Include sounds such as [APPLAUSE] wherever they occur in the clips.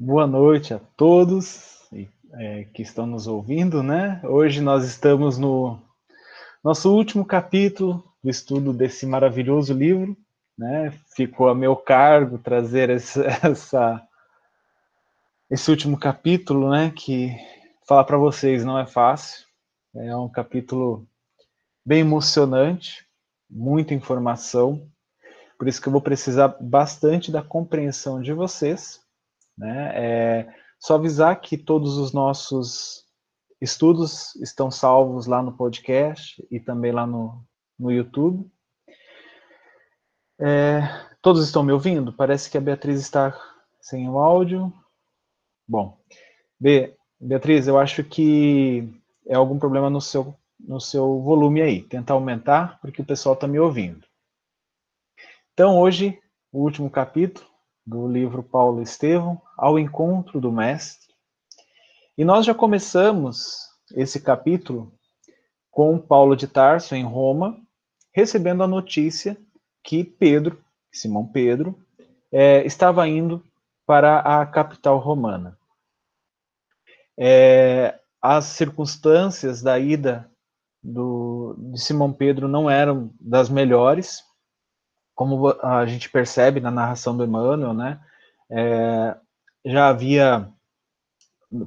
Boa noite a todos é, que estão nos ouvindo, né? Hoje nós estamos no nosso último capítulo do estudo desse maravilhoso livro, né? Ficou a meu cargo trazer esse, [LAUGHS] essa, esse último capítulo, né? Que falar para vocês não é fácil, é um capítulo bem emocionante, muita informação, por isso que eu vou precisar bastante da compreensão de vocês, né? É, só avisar que todos os nossos estudos estão salvos lá no podcast e também lá no, no YouTube. É, todos estão me ouvindo? Parece que a Beatriz está sem o áudio. Bom, B, Beatriz, eu acho que é algum problema no seu, no seu volume aí. Tentar aumentar, porque o pessoal está me ouvindo. Então, hoje, o último capítulo do livro Paulo Estevão, Ao Encontro do Mestre. E nós já começamos esse capítulo com Paulo de Tarso, em Roma, recebendo a notícia que Pedro, Simão Pedro, é, estava indo para a capital romana. É, as circunstâncias da ida do, de Simão Pedro não eram das melhores, como a gente percebe na narração do Emmanuel, né, é, já havia,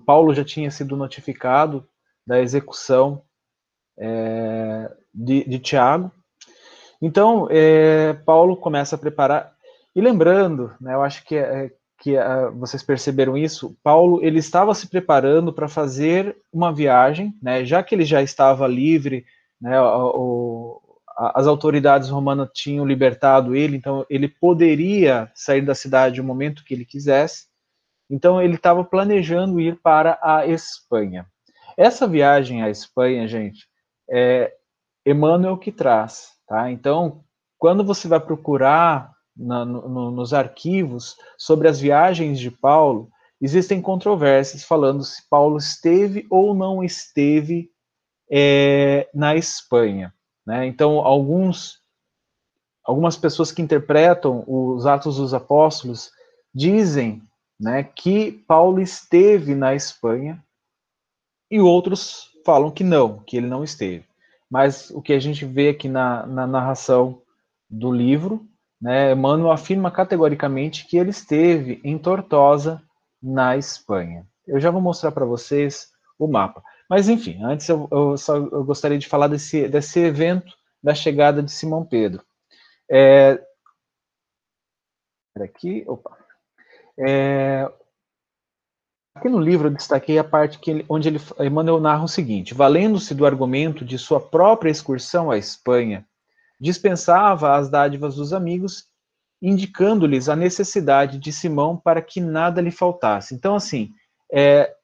Paulo já tinha sido notificado da execução é, de, de, Tiago. Então, é, Paulo começa a preparar, e lembrando, né, eu acho que, é, que uh, vocês perceberam isso, Paulo ele estava se preparando para fazer uma viagem, né, já que ele já estava livre, né, o, as autoridades romanas tinham libertado ele, então ele poderia sair da cidade no momento que ele quisesse. Então ele estava planejando ir para a Espanha. Essa viagem à Espanha, gente, é Emmanuel que traz, tá? Então, quando você vai procurar na, no, nos arquivos sobre as viagens de Paulo, existem controvérsias falando se Paulo esteve ou não esteve é, na Espanha. Né? Então, alguns, algumas pessoas que interpretam os Atos dos Apóstolos dizem né, que Paulo esteve na Espanha e outros falam que não, que ele não esteve. Mas o que a gente vê aqui na, na narração do livro, né, Emmanuel afirma categoricamente que ele esteve em Tortosa, na Espanha. Eu já vou mostrar para vocês o mapa. Mas, enfim, antes eu, eu só eu gostaria de falar desse, desse evento da chegada de Simão Pedro. É, aqui, opa. É, aqui no livro eu destaquei a parte que ele, onde ele, Emmanuel narra o seguinte: valendo-se do argumento de sua própria excursão à Espanha, dispensava as dádivas dos amigos, indicando-lhes a necessidade de Simão para que nada lhe faltasse. Então, assim, é,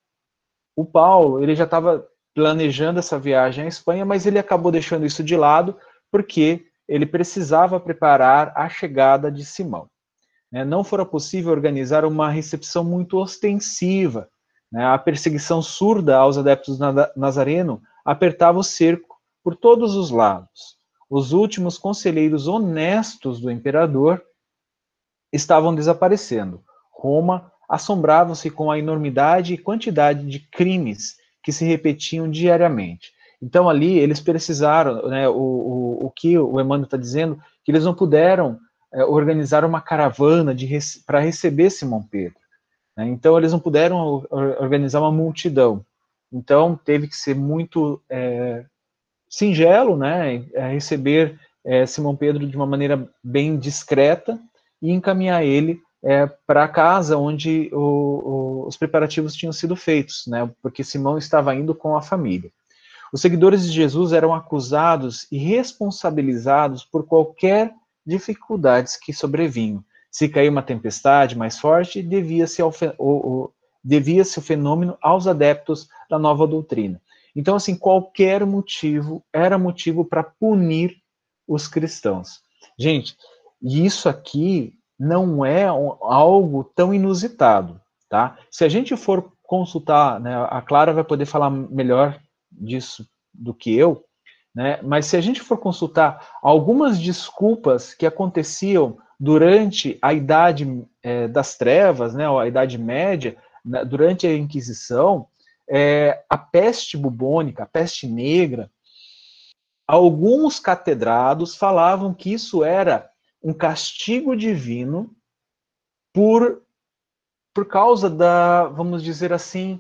o Paulo, ele já estava planejando essa viagem à Espanha, mas ele acabou deixando isso de lado porque ele precisava preparar a chegada de Simão. Né? Não fora possível organizar uma recepção muito ostensiva. Né? A perseguição surda aos adeptos Nazareno apertava o cerco por todos os lados. Os últimos conselheiros honestos do imperador estavam desaparecendo. Roma assombravam-se com a enormidade e quantidade de crimes que se repetiam diariamente. Então, ali, eles precisaram, né, o, o, o que o Emmanuel está dizendo, que eles não puderam é, organizar uma caravana para receber Simão Pedro. Né? Então, eles não puderam organizar uma multidão. Então, teve que ser muito é, singelo, né, é, receber é, Simão Pedro de uma maneira bem discreta e encaminhar ele é, para casa onde o, o, os preparativos tinham sido feitos, né? Porque Simão estava indo com a família. Os seguidores de Jesus eram acusados e responsabilizados por qualquer dificuldades que sobrevinham. Se caía uma tempestade mais forte, devia-se devia o fenômeno aos adeptos da nova doutrina. Então, assim, qualquer motivo era motivo para punir os cristãos. Gente, isso aqui não é algo tão inusitado, tá? Se a gente for consultar, né, a Clara vai poder falar melhor disso do que eu, né? Mas se a gente for consultar algumas desculpas que aconteciam durante a Idade é, das Trevas, né, a Idade Média, durante a Inquisição, é, a peste bubônica, a peste negra, alguns catedrados falavam que isso era um castigo divino por, por causa da, vamos dizer assim,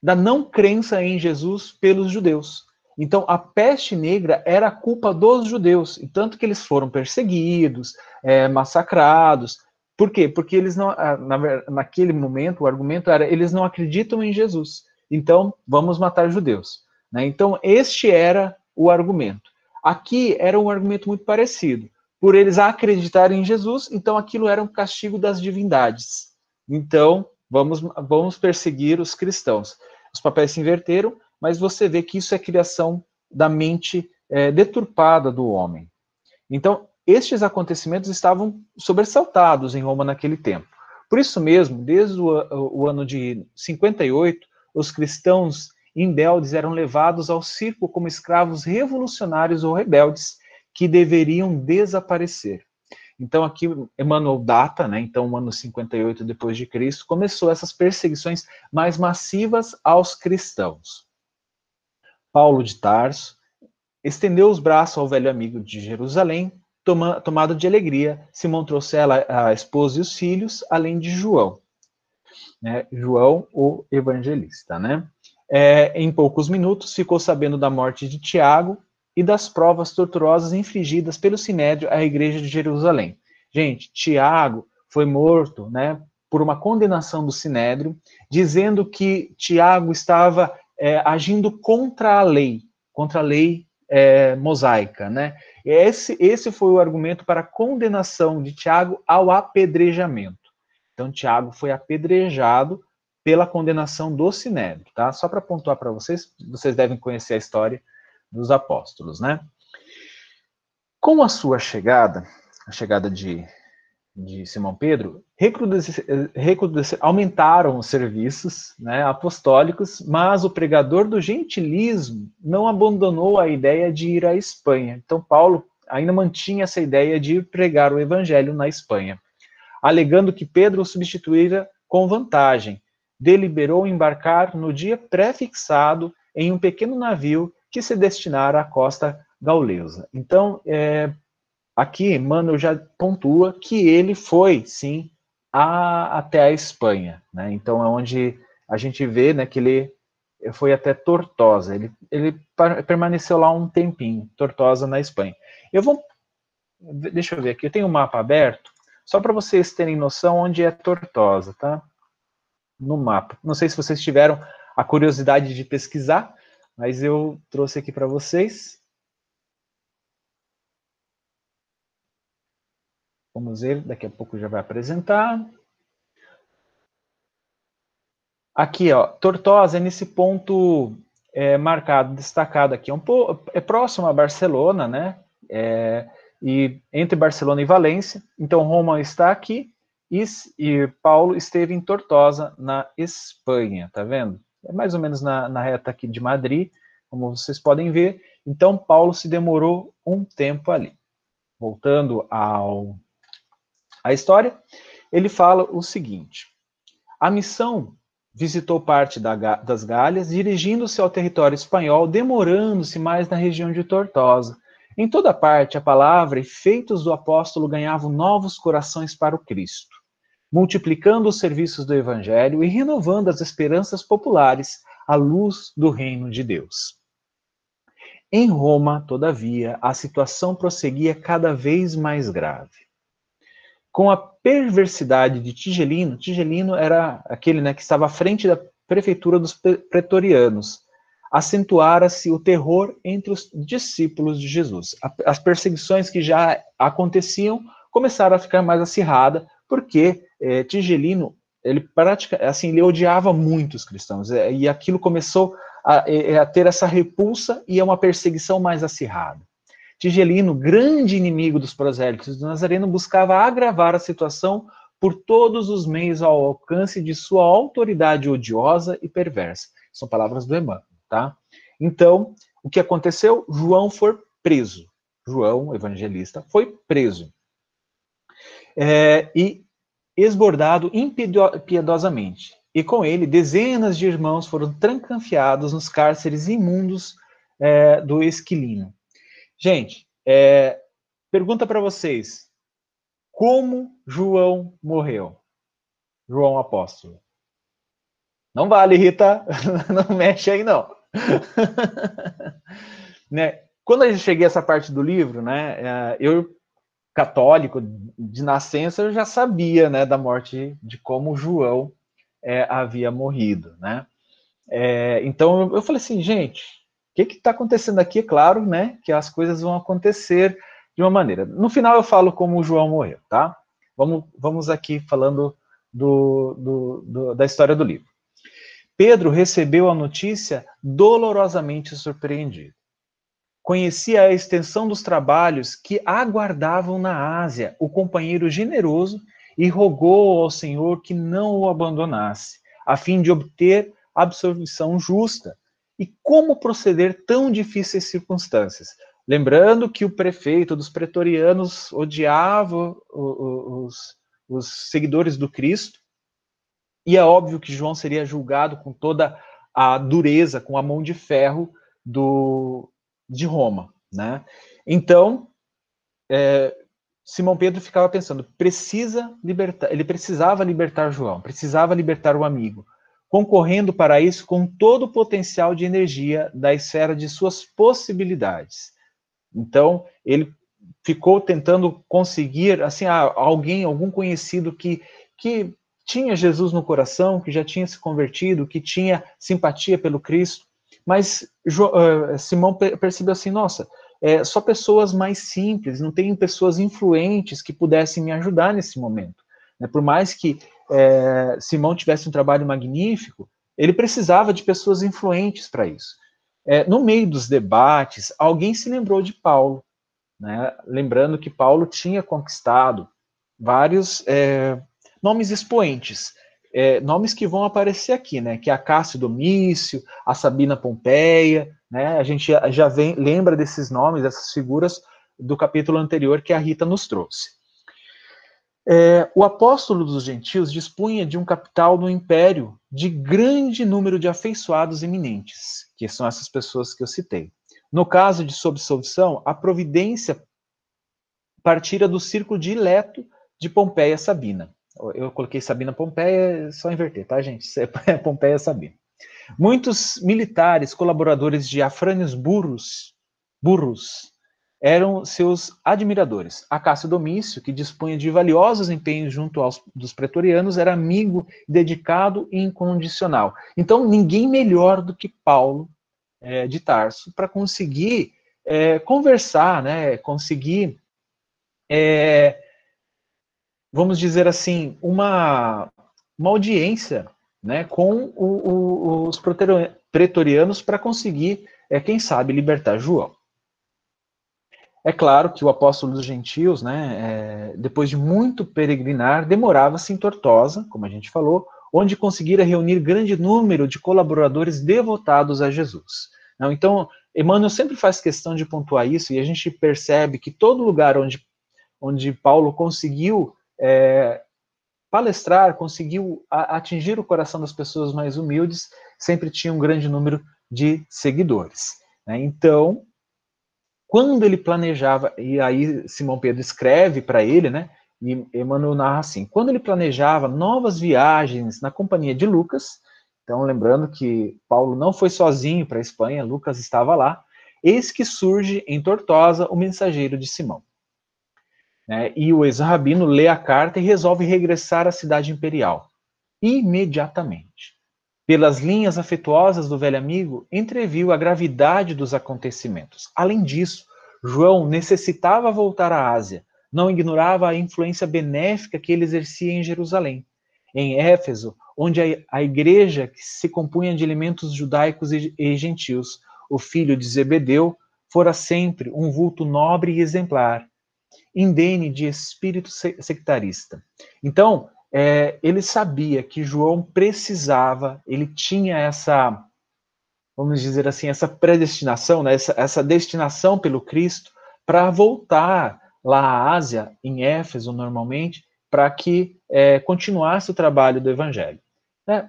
da não crença em Jesus pelos judeus. Então, a peste negra era a culpa dos judeus, e tanto que eles foram perseguidos, é, massacrados. Por quê? Porque eles não, ah, na, naquele momento, o argumento era, eles não acreditam em Jesus. Então, vamos matar judeus. Né? Então, este era o argumento. Aqui era um argumento muito parecido. Por eles acreditarem em Jesus, então aquilo era um castigo das divindades. Então, vamos, vamos perseguir os cristãos. Os papéis se inverteram, mas você vê que isso é criação da mente é, deturpada do homem. Então, estes acontecimentos estavam sobressaltados em Roma naquele tempo. Por isso mesmo, desde o, o ano de 58, os cristãos rebeldes eram levados ao circo como escravos revolucionários ou rebeldes que deveriam desaparecer. Então aqui Emmanuel data, né? Então o ano 58 depois de Cristo começou essas perseguições mais massivas aos cristãos. Paulo de Tarso estendeu os braços ao velho amigo de Jerusalém, toma, tomado de alegria, se trouxe ela a esposa e os filhos, além de João, né? João o evangelista, né? é, em poucos minutos, ficou sabendo da morte de Tiago e das provas torturosas infligidas pelo Sinédrio à igreja de Jerusalém. Gente, Tiago foi morto né, por uma condenação do Sinédrio, dizendo que Tiago estava é, agindo contra a lei, contra a lei é, mosaica. Né? Esse, esse foi o argumento para a condenação de Tiago ao apedrejamento. Então, Tiago foi apedrejado pela condenação do Sinédrio, tá? Só para pontuar para vocês, vocês devem conhecer a história dos apóstolos, né? Com a sua chegada, a chegada de, de Simão Pedro, aumentaram os serviços né, apostólicos, mas o pregador do gentilismo não abandonou a ideia de ir à Espanha. Então, Paulo ainda mantinha essa ideia de pregar o evangelho na Espanha, alegando que Pedro o substituíra com vantagem, deliberou embarcar no dia pré-fixado em um pequeno navio que se destinara à costa gaulesa. Então, é, aqui, Mano já pontua que ele foi, sim, a, até a Espanha. Né? Então, é onde a gente vê né, que ele foi até Tortosa. Ele, ele permaneceu lá um tempinho, Tortosa, na Espanha. Eu vou. Deixa eu ver aqui, eu tenho um mapa aberto, só para vocês terem noção onde é Tortosa, tá? no mapa. Não sei se vocês tiveram a curiosidade de pesquisar, mas eu trouxe aqui para vocês. Vamos ver, daqui a pouco já vai apresentar. Aqui, ó, Tortosa nesse ponto é, marcado, destacado aqui. É, é próximo a Barcelona, né? É, e entre Barcelona e Valência. Então, Roma está aqui e, e Paulo esteve em Tortosa, na Espanha, tá vendo? É mais ou menos na, na reta aqui de Madrid, como vocês podem ver. Então, Paulo se demorou um tempo ali. Voltando ao a história, ele fala o seguinte: a missão visitou parte da, das Galhas, dirigindo-se ao território espanhol, demorando-se mais na região de Tortosa. Em toda parte, a palavra e feitos do apóstolo ganhavam novos corações para o Cristo multiplicando os serviços do Evangelho e renovando as esperanças populares à luz do reino de Deus. Em Roma, todavia, a situação prosseguia cada vez mais grave. Com a perversidade de Tigelino, Tigelino era aquele né, que estava à frente da prefeitura dos pretorianos, acentuara-se o terror entre os discípulos de Jesus. As perseguições que já aconteciam começaram a ficar mais acirradas, porque é, Tigelino, ele praticamente, assim, ele odiava muito os cristãos, é, e aquilo começou a, é, a, ter essa repulsa e é uma perseguição mais acirrada. Tigelino, grande inimigo dos prosélitos do Nazareno, buscava agravar a situação por todos os meios ao alcance de sua autoridade odiosa e perversa. São palavras do Emmanuel, tá? Então, o que aconteceu? João foi preso. João, evangelista, foi preso. é, e esbordado impiedosamente. E com ele, dezenas de irmãos foram trancanfiados nos cárceres imundos é, do Esquilino. Gente, é, pergunta para vocês: como João morreu? João Apóstolo. Não vale, Rita, [LAUGHS] não mexe aí não. [LAUGHS] né? Quando eu cheguei a essa parte do livro, né, é, eu católico de nascença, eu já sabia, né, da morte de como João é, havia morrido, né? É, então eu falei assim, gente, o que está acontecendo aqui? É claro, né, que as coisas vão acontecer de uma maneira. No final eu falo como o João morreu, tá? Vamos, vamos aqui falando do, do, do, da história do livro. Pedro recebeu a notícia dolorosamente surpreendido. Conhecia a extensão dos trabalhos que aguardavam na Ásia o companheiro generoso e rogou ao Senhor que não o abandonasse, a fim de obter absolvição justa. E como proceder tão difíceis circunstâncias? Lembrando que o prefeito dos pretorianos odiava os, os seguidores do Cristo, e é óbvio que João seria julgado com toda a dureza, com a mão de ferro do, de Roma, né? Então, é, Simão Pedro ficava pensando, precisa libertar, ele precisava libertar João, precisava libertar o amigo, concorrendo para isso com todo o potencial de energia da esfera de suas possibilidades. Então, ele ficou tentando conseguir, assim, alguém, algum conhecido que, que tinha Jesus no coração, que já tinha se convertido, que tinha simpatia pelo Cristo, mas uh, Simão percebeu assim, nossa, é, só pessoas mais simples, não tem pessoas influentes que pudessem me ajudar nesse momento. Né? Por mais que é, Simão tivesse um trabalho magnífico, ele precisava de pessoas influentes para isso. É, no meio dos debates, alguém se lembrou de Paulo, né? lembrando que Paulo tinha conquistado vários é, nomes expoentes, é, nomes que vão aparecer aqui, né? Que é a Cássio Domício, a Sabina Pompeia, né? A gente já, vem, lembra desses nomes, dessas figuras do capítulo anterior que a Rita nos trouxe. É, o apóstolo dos gentios dispunha de um capital no império de grande número de afeiçoados eminentes, que são essas pessoas que eu citei. No caso de absolvição, a providência partira do círculo dileto de Pompeia Sabina. Eu coloquei Sabina Pompeia, é só inverter, tá, gente? É [LAUGHS] Pompeia Sabina. Muitos militares, colaboradores de Afrânios Burros, Burros, eram seus admiradores. Acácio Domício, que dispunha de valiosos empenhos junto aos dos pretorianos, era amigo, dedicado e incondicional. Então, ninguém melhor do que Paulo é, de Tarso para conseguir é, conversar, né, conseguir é, vamos dizer assim, uma, uma audiência né, com o, o, os pretorianos para conseguir, é, quem sabe, libertar João. É claro que o apóstolo dos gentios, né, é, depois de muito peregrinar, demorava-se em Tortosa, como a gente falou, onde conseguira reunir grande número de colaboradores devotados a Jesus. Não, então, Emmanuel sempre faz questão de pontuar isso, e a gente percebe que todo lugar onde, onde Paulo conseguiu é, palestrar, conseguiu atingir o coração das pessoas mais humildes, sempre tinha um grande número de seguidores. Né? Então, quando ele planejava, e aí Simão Pedro escreve para ele, né? E Emmanuel narra assim: quando ele planejava novas viagens na companhia de Lucas, então lembrando que Paulo não foi sozinho para a Espanha, Lucas estava lá, eis que surge em Tortosa o mensageiro de Simão. Né? E o ex-rabino lê a carta e resolve regressar à cidade imperial. Imediatamente. Pelas linhas afetuosas do velho amigo, entreviu a gravidade dos acontecimentos. Além disso, João necessitava voltar à Ásia, não ignorava a influência benéfica que ele exercia em Jerusalém. Em Éfeso, onde a, igreja que se compunha de elementos judaicos e, gentios, o filho de Zebedeu, fora sempre um vulto nobre e exemplar, indene de espírito sectarista. Então, é, ele sabia que João precisava, ele tinha essa, vamos dizer assim, essa predestinação, né, essa, essa destinação pelo Cristo para voltar lá à Ásia, em Éfeso normalmente, para que é, continuasse o trabalho do evangelho. Né?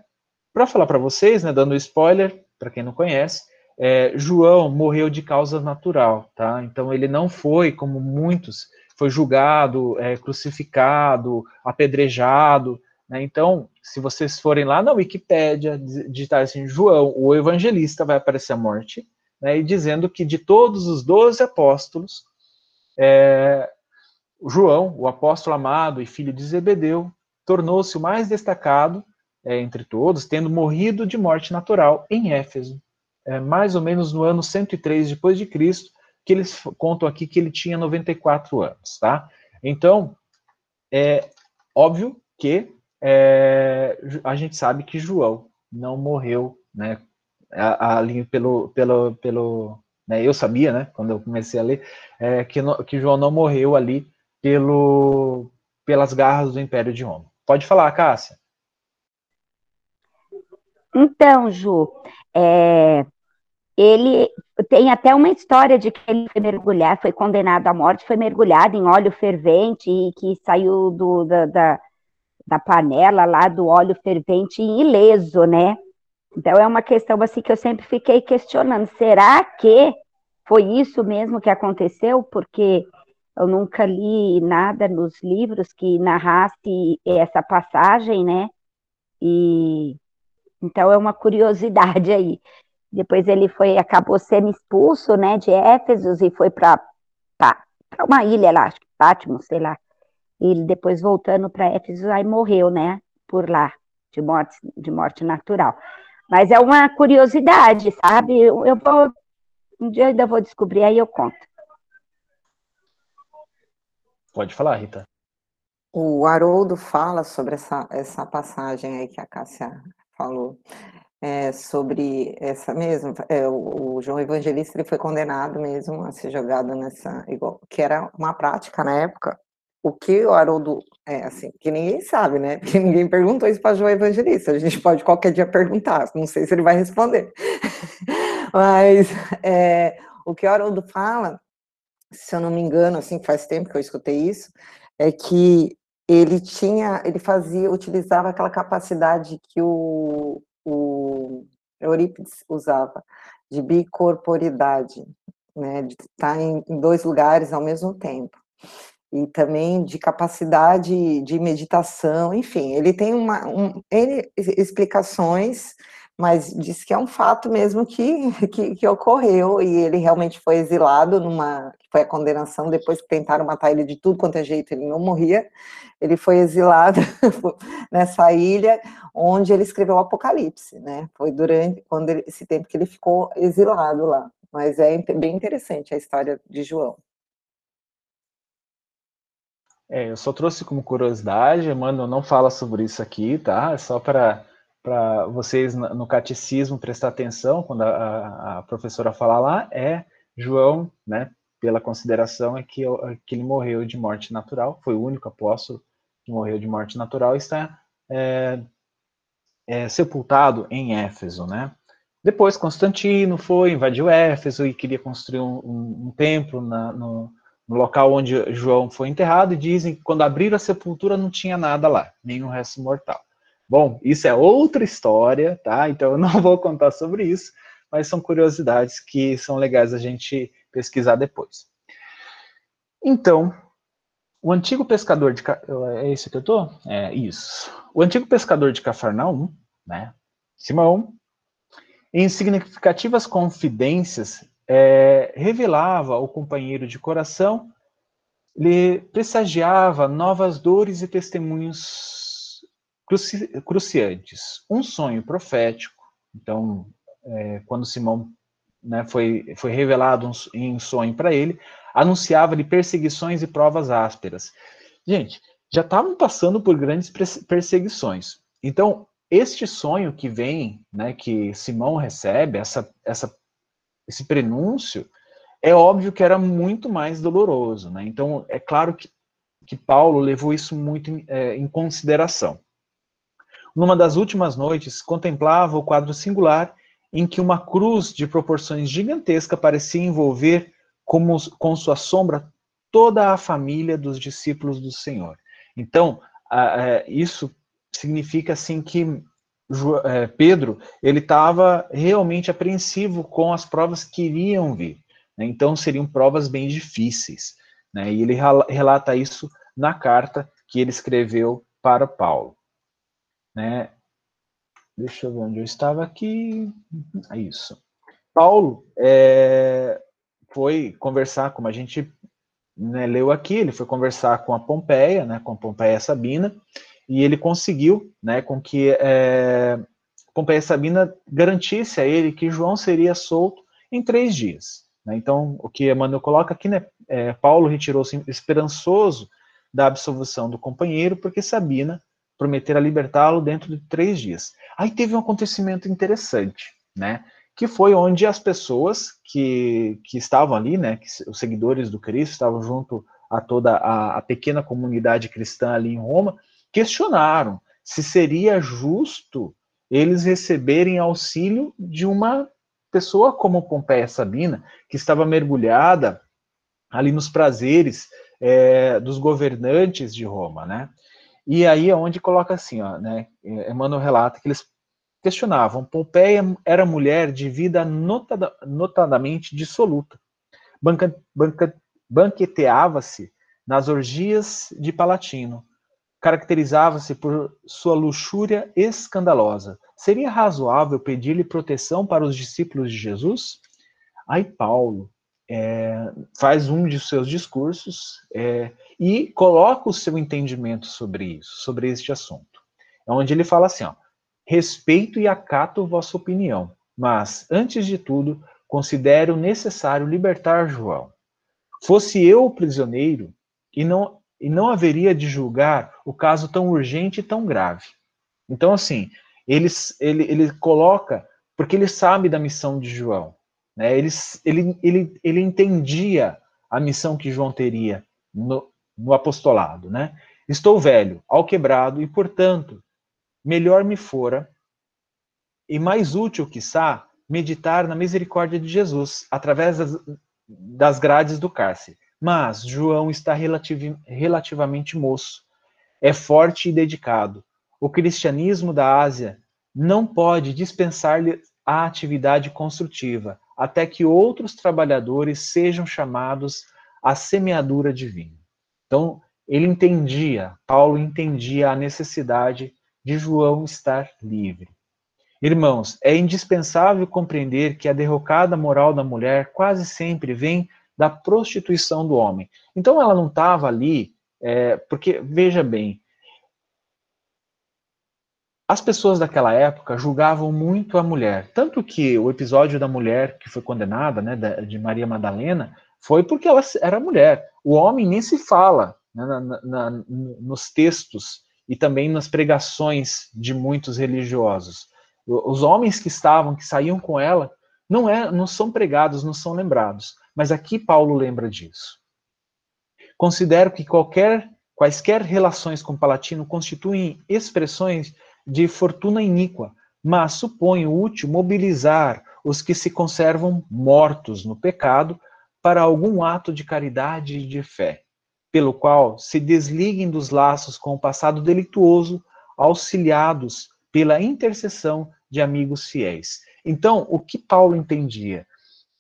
Para falar para vocês, né, dando spoiler, para quem não conhece, é, João morreu de causa natural, tá? Então ele não foi, como muitos, foi julgado, é, crucificado, apedrejado. Né? Então, se vocês forem lá na Wikipédia, digitar assim, João, o evangelista, vai aparecer a morte, né, e dizendo que de todos os doze apóstolos, é, João, o apóstolo amado e filho de Zebedeu, tornou-se o mais destacado é, entre todos, tendo morrido de morte natural em Éfeso, é, mais ou menos no ano 103 depois de Cristo, que eles contam aqui que ele tinha 94 anos, tá? Então, é óbvio que é, a gente sabe que João não morreu, né, ali pelo, pelo, pelo né, eu sabia, né, quando eu comecei a ler, é, que, no, que João não morreu ali pelo, pelas garras do Império de Roma. Pode falar, Cássia. Então, Ju, é, ele tem até uma história de que ele foi mergulhar, foi condenado à morte, foi mergulhado em óleo fervente e que saiu do, da, da, da panela lá do óleo fervente ileso, né? Então é uma questão assim que eu sempre fiquei questionando, será que foi isso mesmo que aconteceu? Porque eu nunca li nada nos livros que narrasse essa passagem, né? E então é uma curiosidade [LAUGHS] aí. Depois ele foi, acabou sendo expulso, né, de Éfeso e foi para uma ilha lá, acho que Patmos, sei lá. E ele depois voltando para Éfeso, aí morreu, né, por lá, de morte, de morte natural. Mas é uma curiosidade, sabe? Eu, eu vou, um dia ainda vou descobrir, aí eu conto. Pode falar, Rita. O Haroldo fala sobre essa, essa passagem aí que a Cássia falou, é, sobre essa mesmo, é, o, o, João Evangelista ele foi condenado mesmo a ser jogado nessa, igual, que era uma prática na época, o que o Haroldo, é assim, que ninguém sabe, né, porque ninguém perguntou isso para João Evangelista, a gente pode qualquer dia perguntar, não sei se ele vai responder, [LAUGHS] mas é, o que o Haroldo fala, se eu não me engano, assim, faz tempo que eu escutei isso, é que ele tinha, ele fazia, utilizava aquela capacidade que o, o Eurípides usava, de bicorporidade, né, de estar em, em dois lugares ao mesmo tempo. E também de capacidade de meditação, enfim, ele tem uma, um, ele, explicações mas diz que é um fato mesmo que, [LAUGHS] que, que, ocorreu e ele realmente foi exilado numa foi a condenação depois que tentaram matar ele de tudo quanto é jeito ele não morria. Ele foi exilado [LAUGHS] nessa ilha onde ele escreveu o Apocalipse né? Foi durante quando ele, esse tempo que ele ficou exilado lá. Mas é bem interessante a história de João. É, eu só trouxe como curiosidade, Emmanuel não fala sobre isso aqui, tá? É só para para vocês no catecismo prestar atenção quando a, a, professora falar lá é João, né, pela consideração é que, que ele morreu de morte natural, foi o único apóstolo que morreu de morte natural está é, é, sepultado em Éfeso, né. Depois Constantino foi, invadiu Éfeso e queria construir um, um, um templo na, no, no, local onde João foi enterrado e dizem que quando abriram a sepultura não tinha nada lá, nenhum resto mortal. Bom, isso é outra história, tá? Então eu não [LAUGHS] vou contar sobre isso, mas são curiosidades que são legais a gente pesquisar depois. Então, o antigo pescador de é isso que eu tô? É isso. O antigo pescador de Cafarnaum, né? Simão, em significativas confidências, é, revelava ao companheiro de coração, lhe pressagiava novas dores e testemunhos cruci cruciantes. Um sonho profético, então, é, quando Simão né, foi, foi revelado um, em sonho para ele, anunciava-lhe perseguições e provas ásperas. Gente, já estavam passando por grandes perseguições. Então, este sonho que vem, né, que Simão recebe, essa, essa, esse prenúncio, é óbvio que era muito mais doloroso. Né? Então, é claro que, que Paulo levou isso muito em, é, em consideração. Numa das últimas noites, contemplava o quadro singular em que uma cruz de proporções gigantescas parecia envolver como, com sua sombra toda a família dos discípulos do Senhor. Então, isso significa assim que é, Pedro ele estava realmente apreensivo com as provas que iriam vir. Né? Então, seriam provas bem difíceis. Né? E ele relata isso na carta que ele escreveu para Paulo. Né? Deixa eu ver onde eu estava aqui. É isso. Paulo é, foi conversar, como a gente né, leu aqui, ele foi conversar com a Pompeia, né, com a Pompeia Sabina, e ele conseguiu, né, com que é, Pompeia Sabina garantisse a ele que João seria solto em três dias. Né? Então, o que Emmanuel coloca aqui, né, é, Paulo retirou-se esperançoso da absolvição do companheiro, porque Sabina prometera libertá-lo dentro de três dias. Aí teve um acontecimento interessante, né? Que foi onde as pessoas que, que estavam ali, né? Que os seguidores do Cristo estavam junto a toda a, a pequena comunidade cristã ali em Roma, questionaram se seria justo eles receberem auxílio de uma pessoa como Pompeia Sabina, que estava mergulhada ali nos prazeres é, dos governantes de Roma, né? E aí é onde coloca assim, ó, né? Emmanuel relata que eles questionavam. Pompeia era mulher de vida notada, notadamente dissoluta. Banca, banca, banqueteava-se nas orgias de Palatino. Caracterizava-se por sua luxúria escandalosa. Seria razoável pedir-lhe proteção para os discípulos de Jesus? Aí Paulo é, faz um de seus discursos é, e coloca o seu entendimento sobre isso, sobre este assunto. É onde ele fala assim: ó, respeito e acato vossa opinião, mas, antes de tudo, considero necessário libertar João. Fosse eu o prisioneiro, e não, e não haveria de julgar o caso tão urgente e tão grave. Então, assim, ele, ele, ele coloca, porque ele sabe da missão de João. Né? Ele, ele, ele, ele entendia a missão que João teria no, no apostolado. Né? Estou velho, ao quebrado, e, portanto, melhor me fora e mais útil, quiçá, meditar na misericórdia de Jesus, através das, das grades do cárcere. Mas João está relativ, relativamente moço, é forte e dedicado. O cristianismo da Ásia não pode dispensar-lhe a atividade construtiva, até que outros trabalhadores sejam chamados à semeadura divina. Então, ele entendia, Paulo entendia a necessidade de João estar livre. Irmãos, é indispensável compreender que a derrocada moral da mulher quase sempre vem da prostituição do homem. Então, ela não estava ali, é, porque, veja bem, as pessoas daquela época julgavam muito a mulher, tanto que o episódio da mulher que foi condenada, né, de Maria Madalena, foi porque ela era mulher. O homem nem se fala né, na, na, nos textos e também nas pregações de muitos religiosos. Os homens que estavam, que saíam com ela, não, é, não são pregados, não são lembrados. Mas aqui Paulo lembra disso. Considero que qualquer, quaisquer relações com o Palatino constituem expressões de fortuna iníqua, mas suponho útil mobilizar os que se conservam mortos no pecado para algum ato de caridade e de fé, pelo qual se desliguem dos laços com o passado delituoso, auxiliados pela intercessão de amigos fiéis. Então, o que Paulo entendia?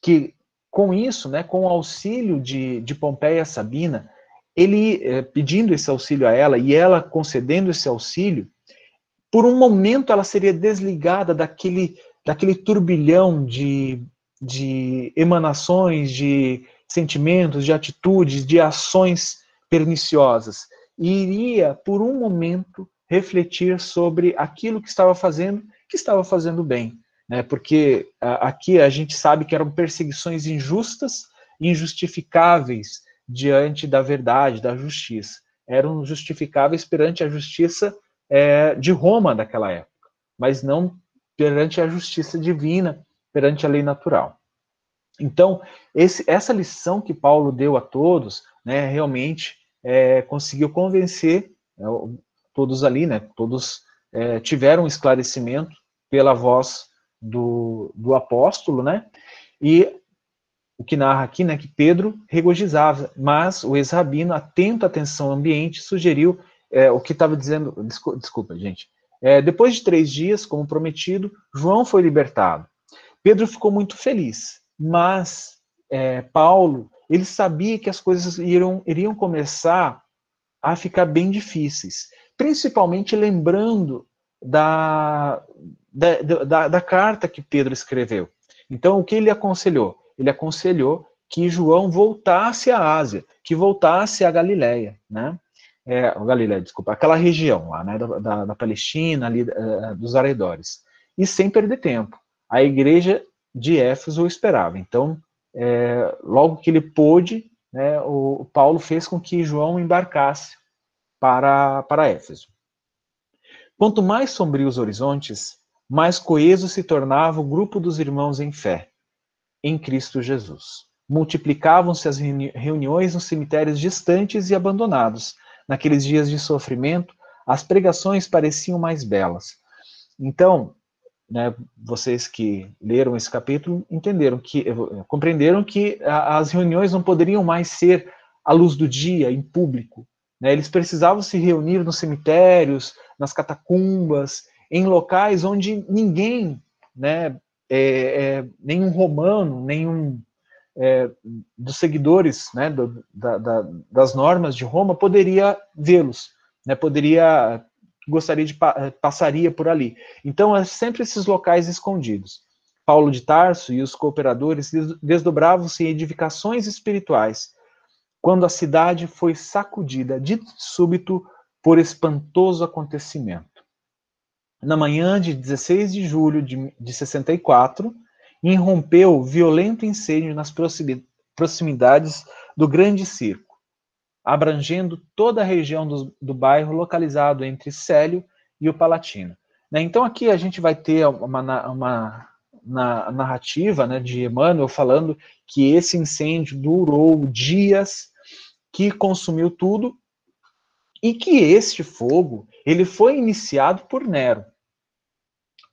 Que com isso, né, com o auxílio de, de Pompeia Sabina, ele eh, pedindo esse auxílio a ela e ela concedendo esse auxílio, por um momento ela seria desligada daquele, daquele turbilhão de, de emanações, de sentimentos, de atitudes, de ações perniciosas. E iria, por um momento, refletir sobre aquilo que estava fazendo, que estava fazendo bem. Né? Porque aqui a gente sabe que eram perseguições injustas, injustificáveis diante da verdade, da justiça. Eram justificáveis perante a justiça é, de Roma daquela época, mas não perante a justiça divina, perante a lei natural. Então, esse, essa lição que Paulo deu a todos, né, realmente é, conseguiu convencer é, todos ali, né, todos é, tiveram esclarecimento pela voz do, do apóstolo, né, e o que narra aqui, né, que Pedro regozijava, mas o ex-rabino, atento à atenção ambiente, sugeriu é, o que estava dizendo, desculpa, desculpa gente. É, depois de três dias, como prometido, João foi libertado. Pedro ficou muito feliz, mas é, Paulo, ele sabia que as coisas iriam, iriam começar a ficar bem difíceis, principalmente lembrando da, da, da, da carta que Pedro escreveu. Então, o que ele aconselhou? Ele aconselhou que João voltasse à Ásia, que voltasse à Galileia, né? É, Galileia, desculpa, aquela região lá, né, da, da, da Palestina, ali, uh, dos arredores. E sem perder tempo. A igreja de Éfeso o esperava. Então, é, logo que ele pôde, né, o, o, Paulo fez com que João embarcasse para, para Éfeso. Quanto mais sombrios os horizontes, mais coeso se tornava o grupo dos irmãos em fé, em Cristo Jesus. Multiplicavam-se as reuniões nos cemitérios distantes e abandonados. Naqueles dias de sofrimento, as pregações pareciam mais belas. Então, né, vocês que leram esse capítulo entenderam que compreenderam que as reuniões não poderiam mais ser à luz do dia em público né, eles precisavam se reunir nos cemitérios nas catacumbas em locais onde ninguém né, é, é, nenhum romano nenhum é, dos seguidores né, do, da, da, das normas de Roma poderia vê-los né, poderia gostaria de eh, passaria por ali. Então, é sempre esses locais escondidos. Paulo de Tarso e os cooperadores desdobravam-se em edificações espirituais, quando a cidade foi sacudida de súbito por espantoso acontecimento. Na manhã de 16 de julho de, de 64, irrompeu violento incêndio nas proximidades do Grande Circo abrangendo toda a região do, do bairro localizado entre Célio e o Palatino. Né? Então aqui a gente vai ter uma, uma, narrativa né, de Emmanuel falando que esse incêndio durou dias, que consumiu tudo, e que este fogo ele foi iniciado por Nero.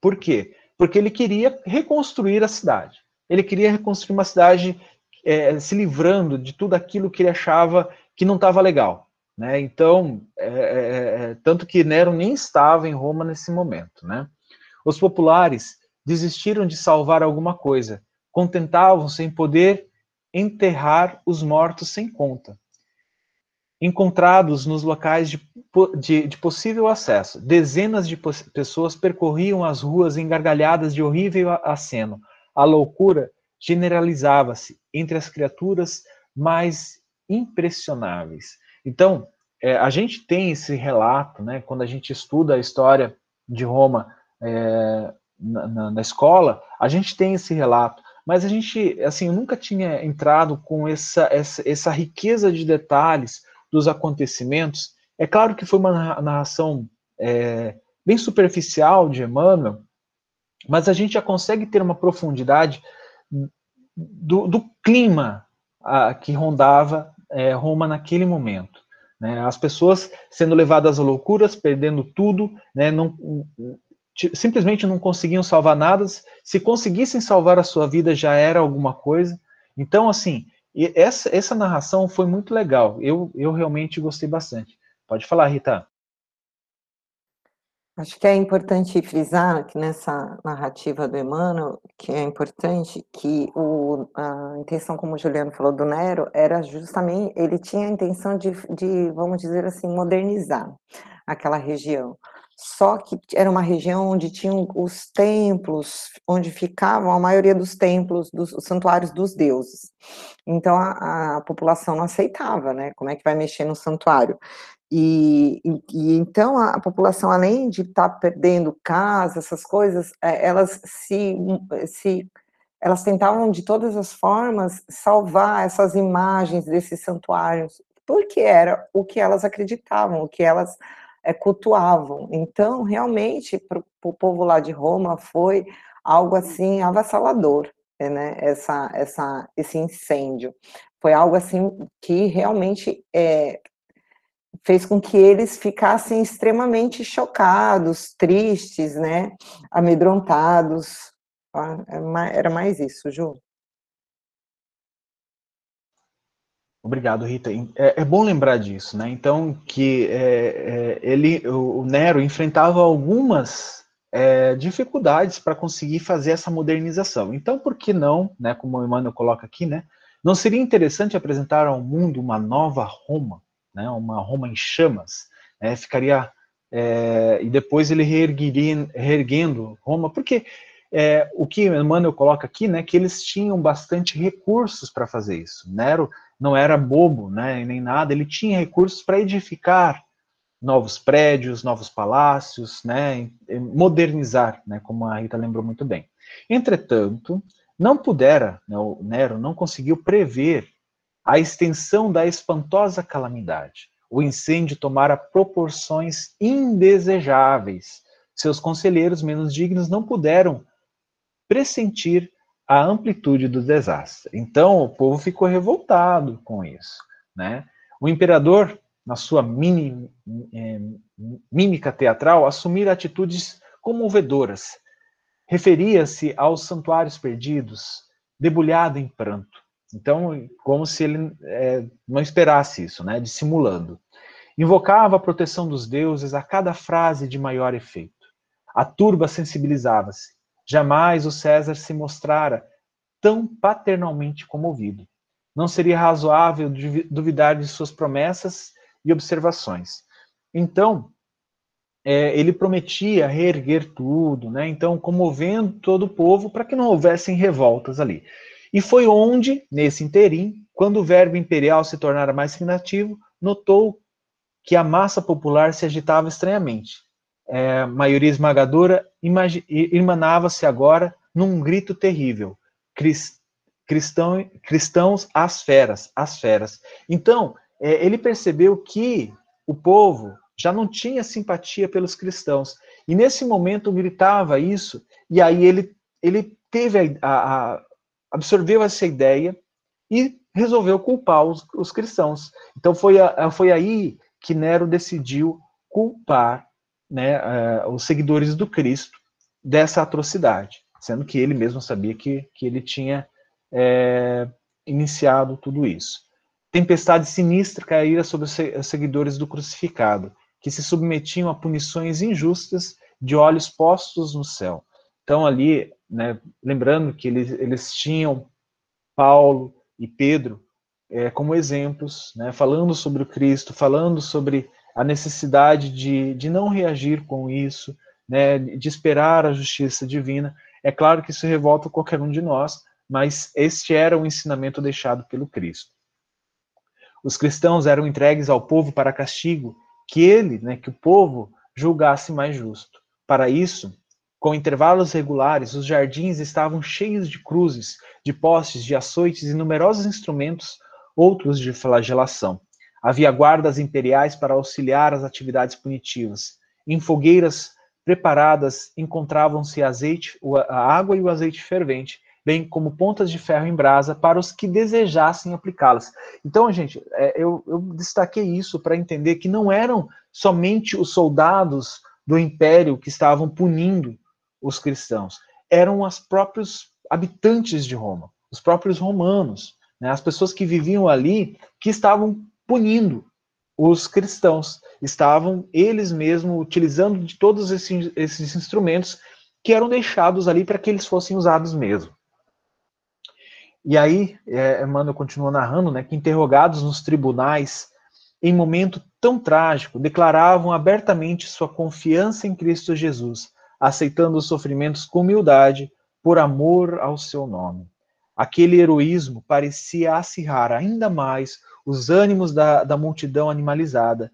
Por quê? Porque ele queria reconstruir a cidade. Ele queria reconstruir uma cidade é, se livrando de tudo aquilo que ele achava que não estava legal. Né? Então, é, é, é, tanto que Nero nem estava em Roma nesse momento. Né? Os populares desistiram de salvar alguma coisa, contentavam-se em poder enterrar os mortos sem conta. Encontrados nos locais de, de, de possível acesso, dezenas de pessoas percorriam as ruas engargalhadas de horrível aceno. A loucura generalizava-se entre as criaturas mais impressionáveis. Então, é, a gente tem esse relato, né, quando a gente estuda a história de Roma é, na, na, na, escola, a gente tem esse relato, mas a gente, assim, nunca tinha entrado com essa, essa, essa riqueza de detalhes dos acontecimentos. É claro que foi uma narração é, bem superficial de Emmanuel, mas a gente já consegue ter uma profundidade do, do clima a, que rondava é, Roma naquele momento. Né? As pessoas sendo levadas a loucuras, perdendo tudo, né? não, simplesmente não conseguiam salvar nada. Se conseguissem salvar a sua vida, já era alguma coisa. Então, assim, essa, essa narração foi muito legal. Eu, eu realmente gostei bastante. Pode falar, Rita. Acho que é importante frisar que nessa narrativa do Emmanuel, que é importante que o, a intenção, como o Juliano falou, do Nero, era justamente, ele tinha a intenção de, de, vamos dizer assim, modernizar aquela região. Só que era uma região onde tinham os templos, onde ficavam a maioria dos templos, dos santuários dos deuses. Então a, a população não aceitava, né? Como é que vai mexer no santuário? E, e, e, então a, a, população, além de estar tá perdendo casa, essas coisas, é, elas se, se elas tentavam de todas as formas salvar essas imagens desses santuários, porque era o que elas acreditavam, o que elas é, cultuavam. Então, realmente, para o povo lá de Roma foi algo assim avassalador, né? Essa, essa, esse incêndio foi algo assim que realmente é, fez com que eles ficassem extremamente chocados, tristes, né, amedrontados. Ah, é era mais isso, Ju. Obrigado, Rita. É, é, bom lembrar disso, né? Então, que é, é, ele, o Nero enfrentava algumas é, dificuldades para conseguir fazer essa modernização. Então, por que não, né? Como o Emmanuel coloca aqui, né? Não seria interessante apresentar ao mundo uma nova Roma, né? Uma Roma em chamas, né? Ficaria é, e depois ele reerguiria, reerguendo Roma, porque é, o que Emmanuel coloca aqui, né, que eles tinham bastante recursos para fazer isso. Nero não era bobo, né, nem nada, ele tinha recursos para edificar novos prédios, novos palácios, né, modernizar, né, como a Rita lembrou muito bem. Entretanto, não pudera, né, Nero não conseguiu prever a extensão da espantosa calamidade. O incêndio tomara proporções indesejáveis. Seus conselheiros menos dignos não puderam pressentir a amplitude do desastre. Então, o povo ficou revoltado com isso. Né? O imperador, na sua mini, é, mímica teatral, assumira atitudes comovedoras. Referia-se aos santuários perdidos, debulhado em pranto. Então, como se ele é, não esperasse isso, né, dissimulando. Invocava a proteção dos deuses a cada frase de maior efeito. A turba sensibilizava-se, Jamais o César se mostrara tão paternalmente comovido. Não seria razoável duvidar de suas promessas e observações. Então, é, ele prometia reerguer tudo, né? Então, comovendo todo o povo para que não houvessem revoltas ali. E foi onde, nesse interim, quando o verbo imperial se tornara mais signativo, notou que a massa popular se agitava estranhamente é, maioria esmagadora, emanava-se agora num grito terrível: cristão, cristãos às feras, às feras. Então, é, ele percebeu que o povo já não tinha simpatia pelos cristãos. E nesse momento gritava isso, e aí ele, ele teve a, a, absorveu essa ideia e resolveu culpar os, os cristãos. Então foi, a, foi aí que Nero decidiu culpar né, uh, os seguidores do Cristo dessa atrocidade, sendo que ele mesmo sabia que, que ele tinha é, iniciado tudo isso. Tempestade sinistra caíra sobre os seguidores do crucificado, que se submetiam a punições injustas de olhos postos no céu. Então, ali, né, lembrando que eles, eles tinham Paulo e Pedro é, como exemplos, né, falando sobre o Cristo, falando sobre a necessidade de, de não reagir com isso, né, de esperar a justiça divina. É claro que isso revolta qualquer um de nós, mas este era o ensinamento deixado pelo Cristo. Os cristãos eram entregues ao povo para castigo, que ele, né, que o povo julgasse mais justo. Para isso, com intervalos regulares, os jardins estavam cheios de cruzes, de postes, de açoites e numerosos instrumentos, outros de flagelação. Havia guardas imperiais para auxiliar as atividades punitivas. Em fogueiras preparadas encontravam-se azeite, a água e o azeite fervente, bem como pontas de ferro em brasa para os que desejassem aplicá-las. Então, gente, é, eu, eu destaquei isso para entender que não eram somente os soldados do império que estavam punindo os cristãos, eram os próprios habitantes de Roma, os próprios romanos, né, as pessoas que viviam ali, que estavam punindo os cristãos. Estavam eles mesmos utilizando de todos esses, esses instrumentos que eram deixados ali para que eles fossem usados mesmo. E aí, é, Emmanuel continua narrando né, que interrogados nos tribunais, em momento tão trágico, declaravam abertamente sua confiança em Cristo Jesus, aceitando os sofrimentos com humildade, por amor ao seu nome. Aquele heroísmo parecia acirrar ainda mais os ânimos da, da multidão animalizada,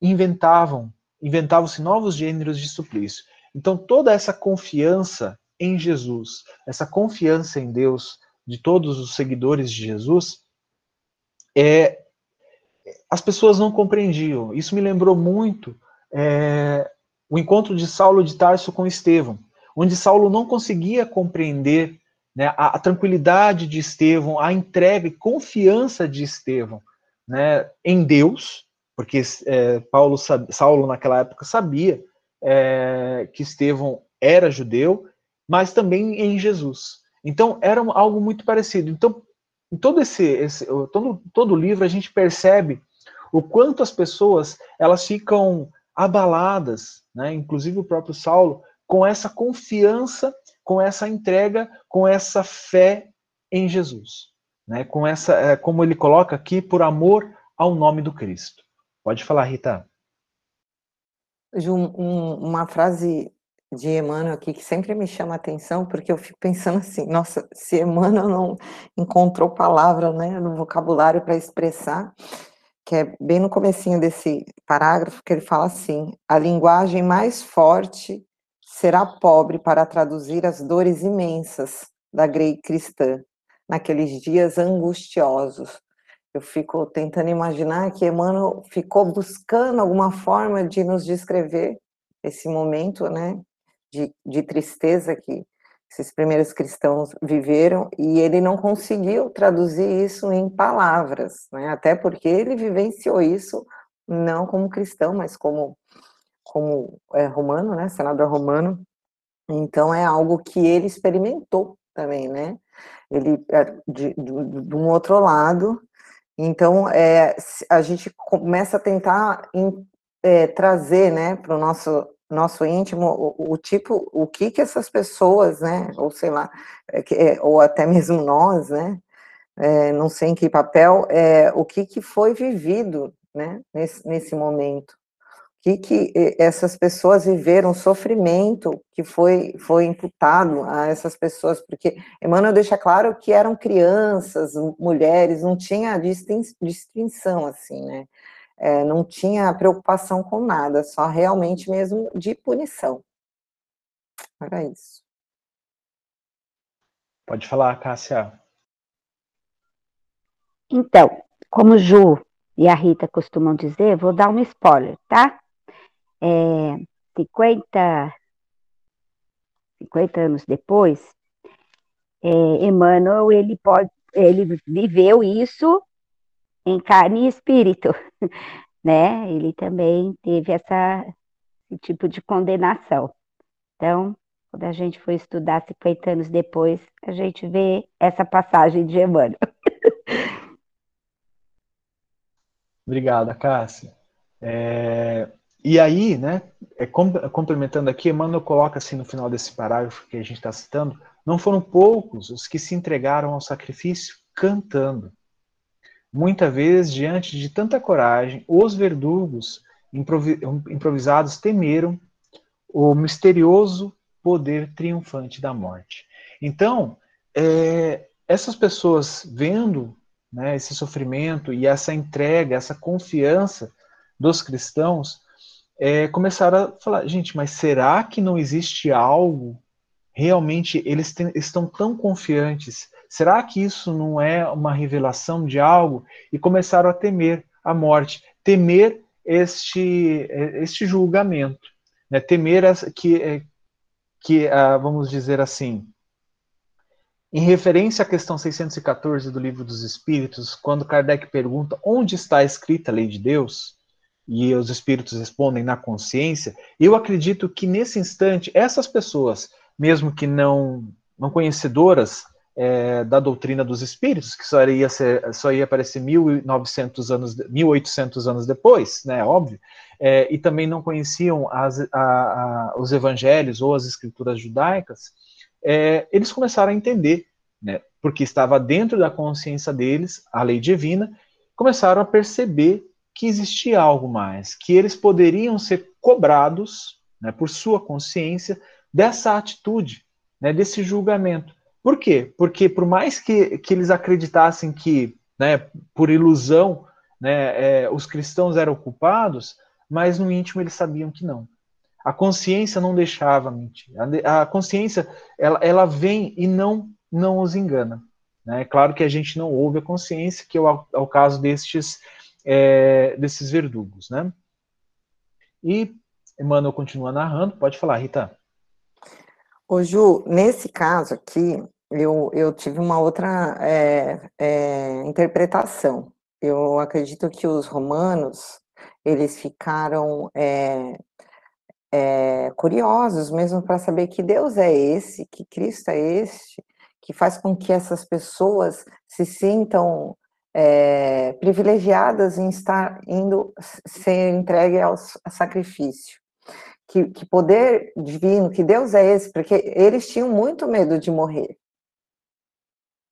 inventavam, inventavam-se novos gêneros de suplício. Então, toda essa confiança em Jesus, essa confiança em Deus de todos os seguidores de Jesus, é, as pessoas não compreendiam. Isso me lembrou muito é, o encontro de Saulo de Tarso com Estevão, onde Saulo não conseguia compreender né, a, a, tranquilidade de Estevão, a entrega e confiança de Estevão né, em Deus, porque é, Paulo, Saulo naquela época sabia é, que Estevão era judeu, mas também em Jesus. Então era algo muito parecido. Então em todo esse, esse todo, todo o livro a gente percebe o quanto as pessoas elas ficam abaladas, né? inclusive o próprio Saulo, com essa confiança, com essa entrega, com essa fé em Jesus, né? com essa, é, como ele coloca aqui, por amor ao nome do Cristo. Pode falar, Rita. Ju, um, uma frase de Emmanuel aqui que sempre me chama a atenção, porque eu fico pensando assim, nossa, se Emmanuel não encontrou palavra né, no vocabulário para expressar, que é bem no comecinho desse parágrafo, que ele fala assim, a linguagem mais forte será pobre para traduzir as dores imensas da grei cristã, naqueles dias angustiosos. Eu fico tentando imaginar que Emmanuel ficou buscando alguma forma de nos descrever esse momento, né, de, de tristeza que esses primeiros cristãos viveram e ele não conseguiu traduzir isso em palavras, né? Até porque ele vivenciou isso não como cristão, mas como como é, romano, né? Senador romano. Então é algo que ele experimentou também, né? Ele é de, de, de um outro lado. Então é, a gente começa a tentar é, trazer, né, para o nosso nosso íntimo, o, o, tipo, o que que essas pessoas, né, ou sei lá, é, é, ou até [LAUGHS] mesmo nós, né, é, não sei em que papel, é, o que que foi vivido, né, nesse, nesse momento. O que que essas pessoas viveram, o sofrimento que foi, foi imputado a essas pessoas, porque Emmanuel deixa claro que eram crianças, mulheres, não tinha distinção, assim, né, é, não tinha preocupação com nada, só realmente mesmo de punição. Era isso. Pode falar, Cássia. Então, como Ju e a Rita costumam dizer, vou dar um spoiler, tá? É, 50, 50 anos depois, é, Emmanuel, ele pode, ele viveu isso em carne e espírito, [LAUGHS] né? Ele também teve essa, esse tipo de condenação. Então, quando a gente for estudar 50 anos depois, a gente vê essa passagem de Emmanuel. [LAUGHS] Obrigada, Cássia. É, e aí, né, é, complementando aqui, Emmanuel coloca assim no final desse parágrafo que a gente está citando, não foram poucos os que se entregaram ao sacrifício cantando. Muita vez, diante de tanta coragem, os verdugos improvisados temeram o misterioso poder triunfante da morte. Então, é, essas pessoas vendo né, esse sofrimento e essa entrega, essa confiança dos cristãos, é, começaram a falar: gente, mas será que não existe algo? Realmente eles estão tão confiantes Será que isso não é uma revelação de algo? E começaram a temer a morte, temer este, este julgamento, né? temer que, que, ah, vamos dizer assim, em referência à questão 614 do Livro dos Espíritos, quando Kardec pergunta onde está escrita a lei de Deus, e os espíritos respondem na consciência, eu acredito que nesse instante, essas pessoas, mesmo que não, não conhecedoras é, da doutrina dos espíritos, que só ia, ser, só ia aparecer 1900 anos, 1800 anos depois, né, óbvio, é, e também não conheciam as, a, a, os evangelhos ou as escrituras judaicas, é, eles começaram a entender, né, porque estava dentro da consciência deles a lei divina, começaram a perceber que existia algo mais, que eles poderiam ser cobrados né, por sua consciência dessa atitude, né, desse julgamento. Por quê? Porque por mais que, que eles acreditassem que, né, por ilusão, né, é, os cristãos eram culpados, mas no íntimo eles sabiam que não. A consciência não deixava mentir. A, a consciência, ela, ela vem e não, não os engana. Né? É claro que a gente não ouve a consciência, que é o, é o caso destes, é, desses verdugos. Né? E Emmanuel continua narrando. Pode falar, Rita. Ô Ju, nesse caso aqui, eu, eu tive uma outra é, é, interpretação. Eu acredito que os romanos, eles ficaram é, é curiosos mesmo para saber que Deus é esse, que Cristo é este, que faz com que essas pessoas se sintam é, privilegiadas em estar indo ser entregue ao sacrifício. Que, que poder divino, que Deus é esse, porque eles tinham muito medo de morrer.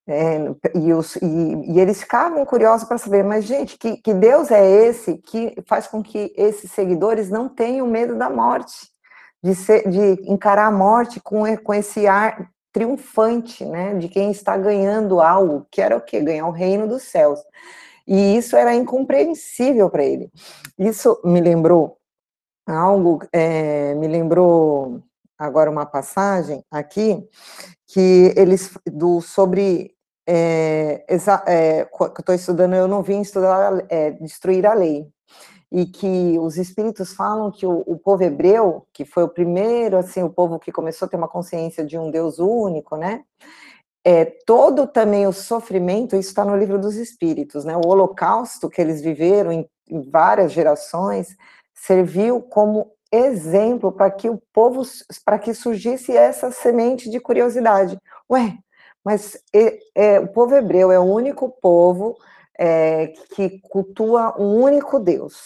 É, e, os, e, e, eles ficavam curiosos para saber, mas gente, que, que Deus é esse que faz com que esses seguidores não tenham medo da morte, de, ser, de encarar a morte com, com esse ar triunfante, né, de quem está ganhando algo, que era o quê? Ganhar o reino dos céus. E isso era incompreensível para ele. Isso me lembrou algo, é, me lembrou agora uma passagem aqui que eles do sobre é, é, que eu estou estudando, eu não vim estudar é, destruir a lei, e que os espíritos falam que o, o, povo hebreu, que foi o primeiro, assim, o povo que começou a ter uma consciência de um Deus único, né? É, todo também o sofrimento, isso está no livro dos espíritos, né? O holocausto que eles viveram em, em várias gerações serviu como exemplo para que o povo, para que surgisse essa semente de curiosidade. Ué, mas é, é, o povo hebreu é o único povo é, que cultua um único Deus.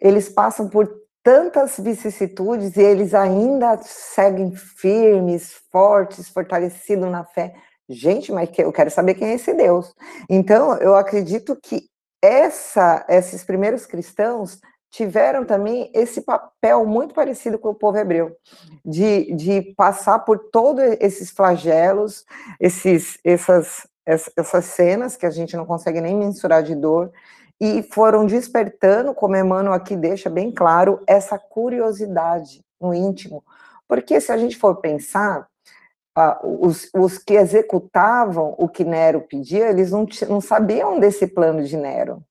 Eles passam por tantas vicissitudes e eles ainda seguem firmes, fortes, fortalecidos na fé. Gente, mas eu quero saber quem é esse Deus. Então, eu acredito que essa, esses primeiros cristãos tiveram também esse papel muito parecido com o povo hebreu, de, de passar por todos esses flagelos, esses, essas, essas cenas que a gente não consegue nem mensurar de dor, e foram despertando, como Emmanuel aqui deixa bem claro, essa curiosidade no íntimo. Porque se a gente for pensar, os, os que executavam o que Nero pedia, eles não, não sabiam desse plano de Nero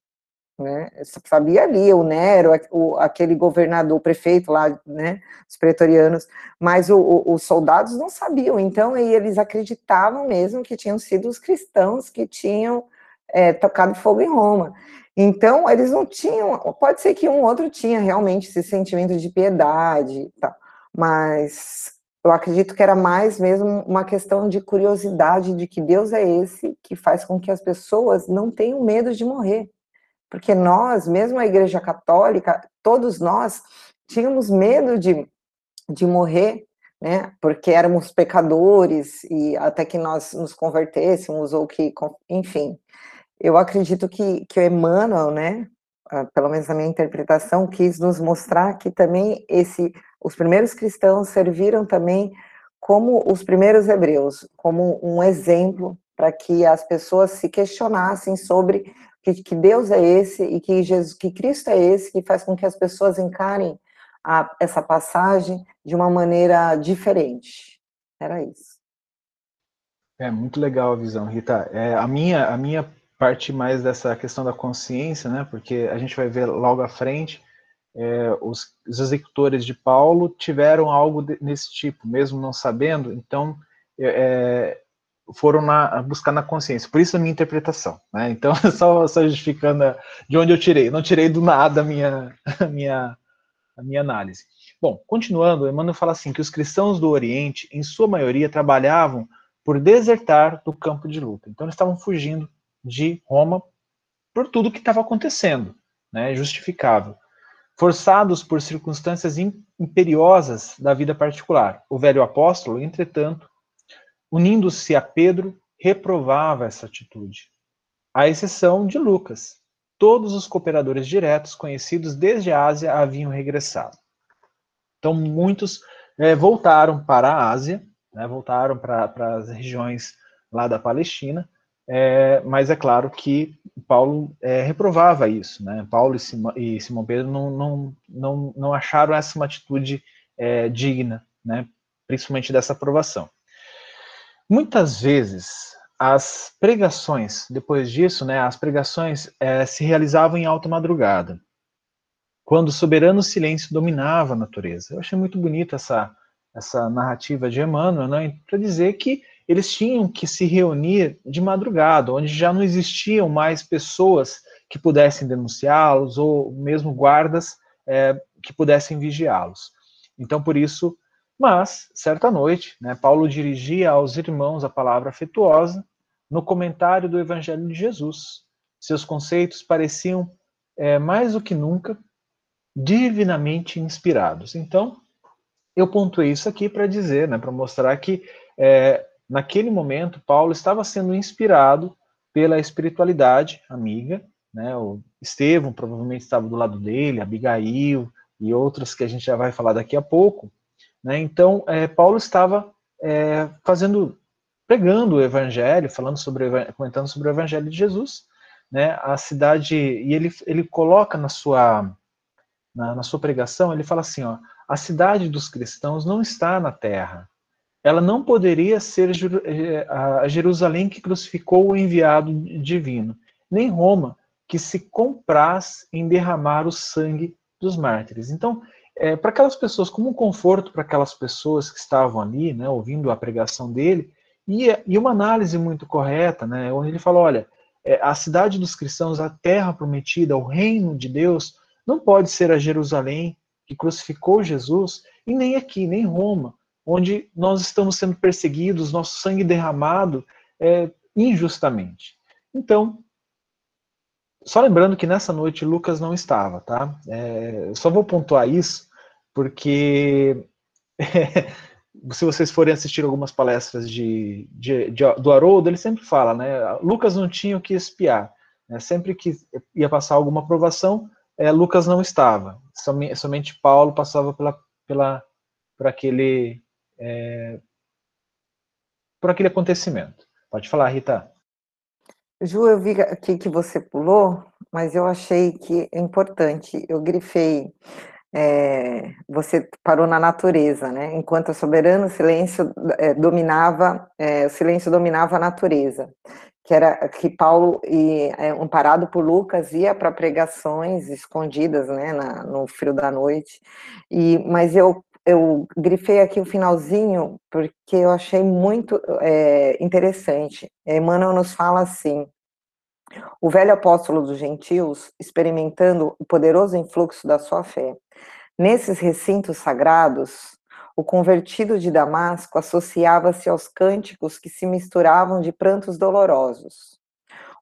né? Sabia ali o Nero, o, aquele governador, o prefeito lá, né? Os pretorianos, mas o, o, os soldados não sabiam. Então, eles acreditavam mesmo que tinham sido os cristãos que tinham é, tocado fogo em Roma. Então, eles não tinham. Pode ser que um outro tinha realmente esse sentimento de piedade, tá? Mas eu acredito que era mais mesmo uma questão de curiosidade de que Deus é esse que faz com que as pessoas não tenham medo de morrer porque nós, mesmo a Igreja Católica, todos nós tínhamos medo de, de morrer, né? Porque éramos pecadores e até que nós nos convertêssemos ou que, enfim. Eu acredito que, que o Emmanuel, né? Pelo menos a minha interpretação, quis nos mostrar que também esse, os primeiros cristãos serviram também como os primeiros hebreus, como um exemplo para que as pessoas se questionassem sobre que, que Deus é esse e que Jesus, que Cristo é esse que faz com que as pessoas encarem a, essa passagem de uma maneira diferente. Era isso. É muito legal a visão, Rita. É, a minha a minha parte mais dessa questão da consciência, né? Porque a gente vai ver logo à frente é, os, os, executores de Paulo tiveram algo de, nesse tipo, mesmo não sabendo. Então é, foram na, buscar na consciência. Por isso a minha interpretação. Né? Então, [LAUGHS] só, só justificando de onde eu tirei. Não tirei do nada a minha, [LAUGHS] a minha, a minha análise. Bom, continuando, Emmanuel fala assim, que os cristãos do Oriente, em sua maioria, trabalhavam por desertar do campo de luta. Então, eles estavam fugindo de Roma por tudo que estava acontecendo, né, justificável. Forçados por circunstâncias imperiosas da vida particular. O velho apóstolo, entretanto, unindo-se a Pedro, reprovava essa atitude, à exceção de Lucas. Todos os cooperadores diretos conhecidos desde a Ásia haviam regressado. Então, muitos é, voltaram para a Ásia, né, voltaram para, as regiões lá da Palestina, é, mas é claro que Paulo é, reprovava isso. Né? Paulo e Simão, e Simão Pedro não, não, não, não acharam essa uma atitude é, digna, né? principalmente dessa aprovação. Muitas vezes as pregações, depois disso, né, as pregações é, se realizavam em alta madrugada, quando o soberano silêncio dominava a natureza. Eu achei muito bonita essa, essa narrativa de Emmanuel, né, para dizer que eles tinham que se reunir de madrugada, onde já não existiam mais pessoas que pudessem denunciá-los, ou mesmo guardas é, que pudessem vigiá-los. Então, por isso, Mas, certa noite, né, Paulo dirigia aos irmãos a palavra afetuosa no comentário do Evangelho de Jesus. Seus conceitos pareciam, é, mais do que nunca, divinamente inspirados. Então, eu pontuei isso aqui para dizer, né, para mostrar que é, naquele momento Paulo estava sendo inspirado pela espiritualidade amiga, né, o Estevão provavelmente estava do lado dele, Abigail e outras que a gente já vai falar daqui a pouco, né, então é, Paulo estava é, fazendo, pregando o evangelho, falando sobre, comentando sobre o evangelho de Jesus, né, a cidade, e ele, ele coloca na sua, na, na sua pregação, ele fala assim, ó, a cidade dos cristãos não está na terra. Ela não poderia ser eh, a Jerusalém que crucificou o enviado divino, nem Roma, que se compraz em derramar o sangue dos mártires. Então, é, para aquelas pessoas, como um conforto para aquelas pessoas que estavam ali, né, ouvindo a pregação dele, e, e uma análise muito correta, né, onde ele fala, olha, é, a cidade dos cristãos, a terra prometida, o reino de Deus, não pode ser a Jerusalém que crucificou Jesus, e nem aqui, nem Roma, onde nós estamos sendo perseguidos, nosso sangue derramado é, injustamente. Então, só lembrando que nessa noite Lucas não estava, tá? É, só vou pontuar isso, porque [LAUGHS] se vocês forem assistir algumas palestras de, de, de, do Haroldo, ele sempre fala, né? Lucas não tinha o que espiar. Né? Sempre que ia passar alguma aprovação, é, Lucas não estava. Somente, somente Paulo passava pela, pela, por aquele é, por aquele acontecimento. Pode falar, Rita. Ju, eu vi aqui que você pulou, mas eu achei que é importante. Eu grifei. É, você parou na natureza, né? Enquanto o soberano silêncio é, dominava, é, o silêncio dominava a natureza que era que Paulo, e, é, amparado por Lucas, ia para pregações escondidas, né, na, no frio da noite. E, mas eu eu grifei aqui o finalzinho porque eu achei muito é, interessante. Emmanuel nos fala assim: o velho apóstolo dos gentios, experimentando o poderoso influxo da sua fé. Nesses recintos sagrados, o convertido de Damasco associava-se aos cânticos que se misturavam de prantos dolorosos.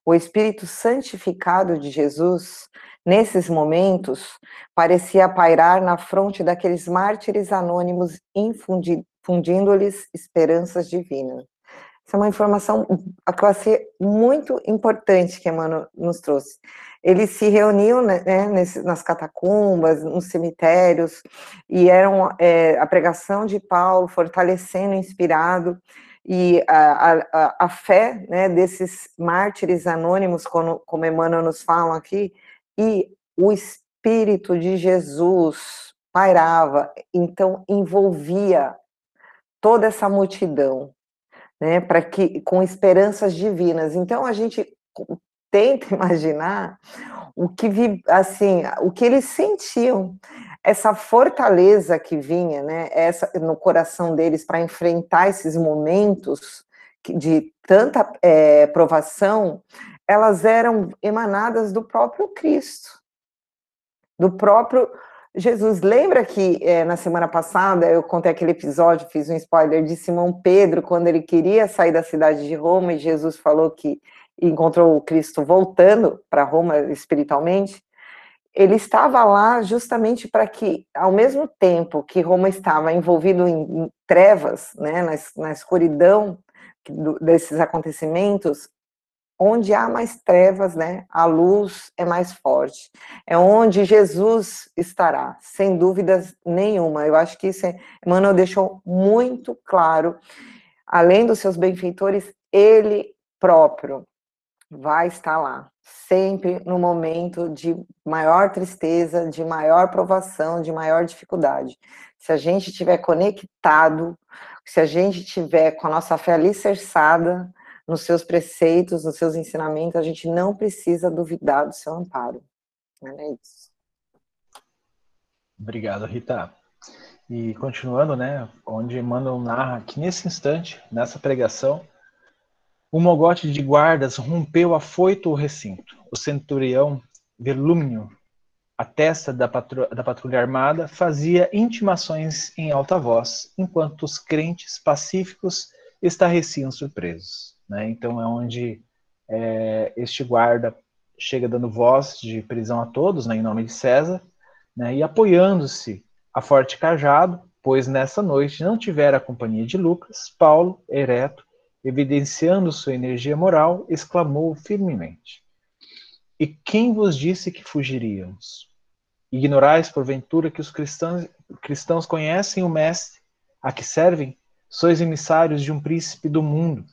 O espírito santificado de Jesus, nesses momentos, parecia pairar na fronte daqueles mártires anônimos, infundindo-lhes esperanças divinas. Essa é uma informação que achei muito importante que Emmanuel nos trouxe. Eles se reuniam né, né nas catacumbas, nos cemitérios, e eram é, a pregação de Paulo fortalecendo, inspirado, e a, a, a fé né, desses mártires anônimos, como, como Emmanuel nos fala aqui, e o Espírito de Jesus pairava, então envolvia toda essa multidão né, para que com esperanças divinas. Então a gente tenta [LAUGHS] imaginar o que vi, assim, o que eles sentiam, essa fortaleza que vinha, né, essa no coração deles para enfrentar esses momentos de tanta é, provação, elas eram emanadas do próprio Cristo, do próprio Jesus, lembra que é, na semana passada eu contei aquele episódio, fiz um spoiler de Simão Pedro, quando ele queria sair da cidade de Roma e Jesus falou que encontrou o Cristo voltando para Roma espiritualmente? Ele estava lá justamente para que, ao mesmo tempo que Roma estava envolvido em, trevas, né, na, na escuridão desses acontecimentos, onde há mais trevas, né, a luz é mais forte. É onde Jesus estará, sem dúvidas nenhuma. Eu acho que isso, é, Emmanuel deixou muito claro. Além dos seus benfeitores, ele próprio vai estar lá, sempre no momento de maior tristeza, de maior provação, de maior dificuldade. Se a gente estiver conectado, se a gente estiver com a nossa fé alicerçada, nos seus preceitos, nos seus ensinamentos, a gente não precisa duvidar do seu amparo. É isso. Obrigado, Rita. E continuando, né, onde Emmanuel narra que nesse instante, nessa pregação, o mogote de guardas rompeu afoito o recinto. O centurião Verlúmio a testa da, patru da patrulha armada, fazia intimações em alta voz, enquanto os crentes pacíficos estarreciam surpresos. Né? Então é onde é, este guarda chega dando voz de prisão a todos, né, em nome de César, né, e apoiando-se a forte cajado, pois nessa noite não tivera a companhia de Lucas, Paulo, ereto, evidenciando sua energia moral, exclamou firmemente: E quem vos disse que fugiríamos? Ignorais, porventura, que os cristãos, cristãos conhecem o Mestre a que servem? Sois emissários de um príncipe do mundo,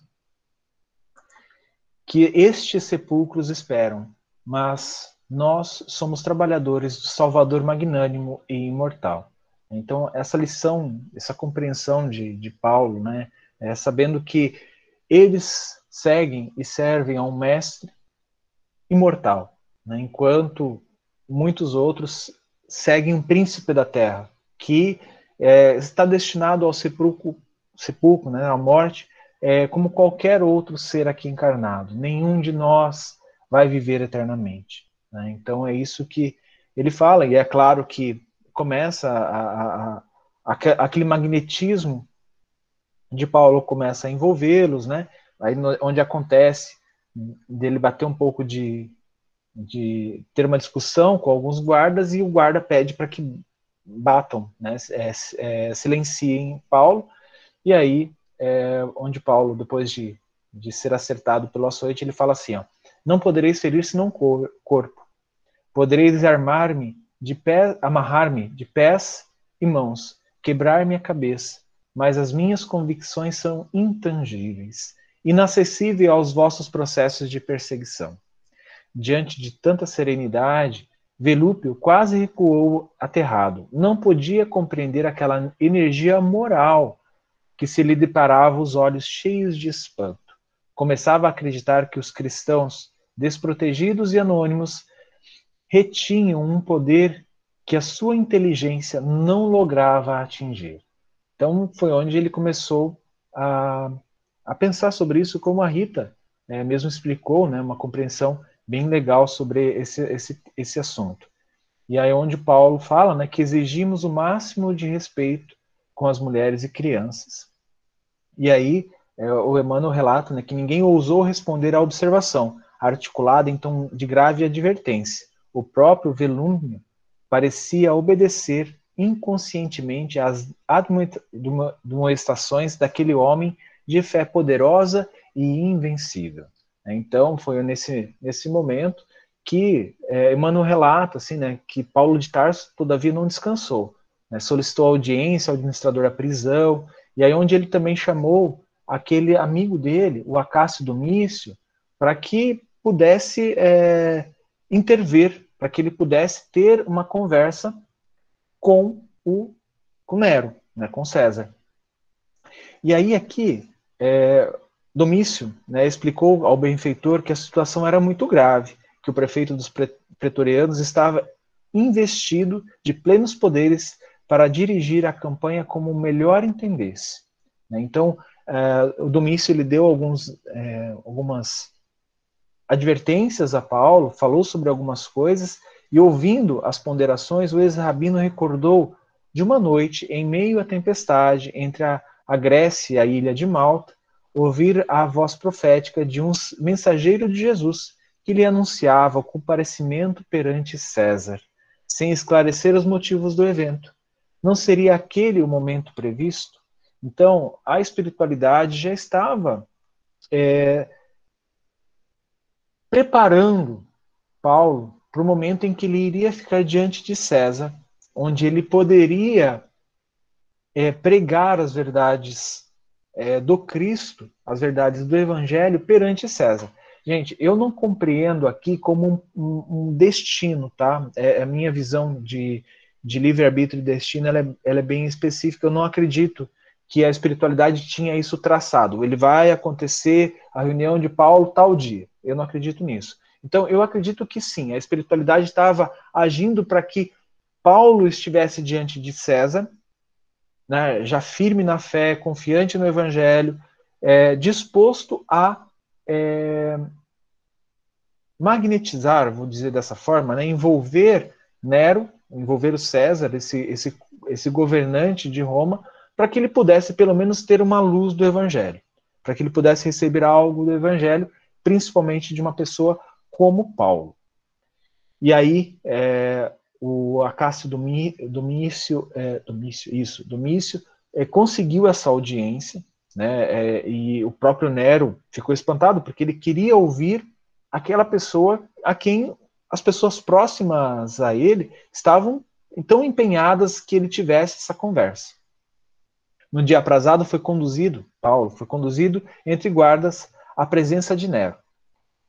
que estes sepulcros esperam, mas nós somos trabalhadores do Salvador magnânimo e imortal. Então, essa lição, essa compreensão de, de Paulo, né, é sabendo que eles seguem e servem a um mestre imortal, né, enquanto muitos outros seguem um príncipe da terra, que é, está destinado ao sepulcro, sepulcro né, à morte, é, como qualquer outro ser aqui encarnado. Nenhum de nós vai viver eternamente. Né? Então é isso que ele fala, e é claro que começa a, a, a, aquele magnetismo de Paulo começa a envolvê-los, né? Aí no, onde acontece dele bater um pouco de, de ter uma discussão com alguns guardas e o guarda pede para que batam, né? É, é, silenciem Paulo e aí é, onde Paulo depois de, de ser acertado pelo açoite ele fala assim, ó, não podereis ferir senão cor, corpo. Podereis armar-me de pé, amarrar-me de pés e mãos, quebrar-me a cabeça, mas as minhas convicções são intangíveis, inacessíveis aos vossos processos de perseguição. Diante de tanta serenidade, Velúpio quase recuou aterrado. Não podia compreender aquela energia moral que se lhe deparava os olhos cheios de espanto. Começava a acreditar que os cristãos desprotegidos e anônimos, retinham um poder que a sua inteligência não lograva atingir. Então foi onde ele começou a, a pensar sobre isso, como a Rita é, mesmo explicou, né, uma compreensão bem legal sobre esse, esse, esse assunto. E aí onde Paulo fala né, que exigimos o máximo de respeito com as mulheres e crianças. E aí é, o Emmanuel relata né, que ninguém ousou responder à observação, articulada em tom de grave advertência. O próprio Velúmio parecia obedecer inconscientemente às admoestações daquele homem de fé poderosa e invencível. Então, foi nesse, nesse momento que é, Emmanuel relata assim, né, que Paulo de Tarso, todavia, não descansou. Né, solicitou audiência ao administrador da prisão, e aí onde ele também chamou aquele amigo dele, o Acácio Domício, para que pudesse é, intervir, para que ele pudesse ter uma conversa com o com Nero, né, com César. E aí aqui, é, Domício né, explicou ao benfeitor que a situação era muito grave, que o prefeito dos pretorianos estava investido de plenos poderes para dirigir a campanha como melhor entendesse. Né. Então, é, o Domício ele deu alguns, é, algumas advertências a Paulo, falou sobre algumas coisas, e ouvindo as ponderações, o ex-rabino recordou de uma noite, em meio à tempestade, entre a, a Grécia e a ilha de Malta, ouvir a voz profética de um mensageiro de Jesus, que lhe anunciava o comparecimento perante César, sem esclarecer os motivos do evento. Não seria aquele o momento previsto? Então, a espiritualidade já estava é, preparando Paulo para o momento em que ele iria ficar diante de César, onde ele poderia é, pregar as verdades é, do Cristo, as verdades do Evangelho perante César. Gente, eu não compreendo aqui como um, um, um destino, tá? É, a minha visão de, de livre-arbítrio e destino ela é, ela é bem específica. Eu não acredito que a espiritualidade tinha isso traçado. Ele vai acontecer a reunião de Paulo tal dia. Eu não acredito nisso. Então, eu acredito que sim, a espiritualidade estava agindo para que Paulo estivesse diante de César, né, já firme na fé, confiante no evangelho, é, disposto a é, magnetizar, vou dizer dessa forma, né, envolver Nero, envolver o César, esse, esse, esse governante de Roma, para que ele pudesse pelo menos ter uma luz do Evangelho, para que ele pudesse receber algo do Evangelho, principalmente de uma pessoa como Paulo. E aí, é, o Acácio Domício, é, Domício, isso, Domício, é, conseguiu essa audiência, né, é, e o próprio Nero ficou espantado, porque ele queria ouvir aquela pessoa a quem as pessoas próximas a ele estavam tão empenhadas que ele tivesse essa conversa. No dia aprazado foi conduzido, Paulo foi conduzido entre guardas à presença de Nero,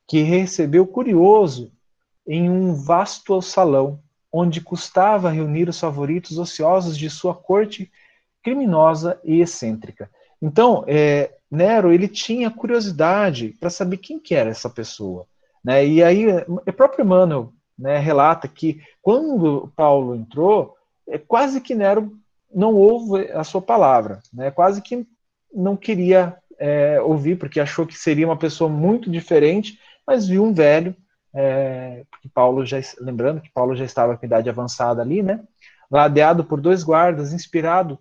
que recebeu curioso em um vasto salão onde custava reunir os favoritos ociosos de sua corte criminosa e excêntrica. Então, é, Nero ele tinha curiosidade para saber quem que era essa pessoa. Né? E aí, o próprio Emmanuel né, relata que quando Paulo entrou, é quase que Nero não ouve a sua palavra, né? quase que não queria é, ouvir, porque achou que seria uma pessoa muito diferente, mas viu um velho é, porque Paulo já, lembrando que Paulo já estava com idade avançada ali, né? Ladeado por dois guardas, inspirado,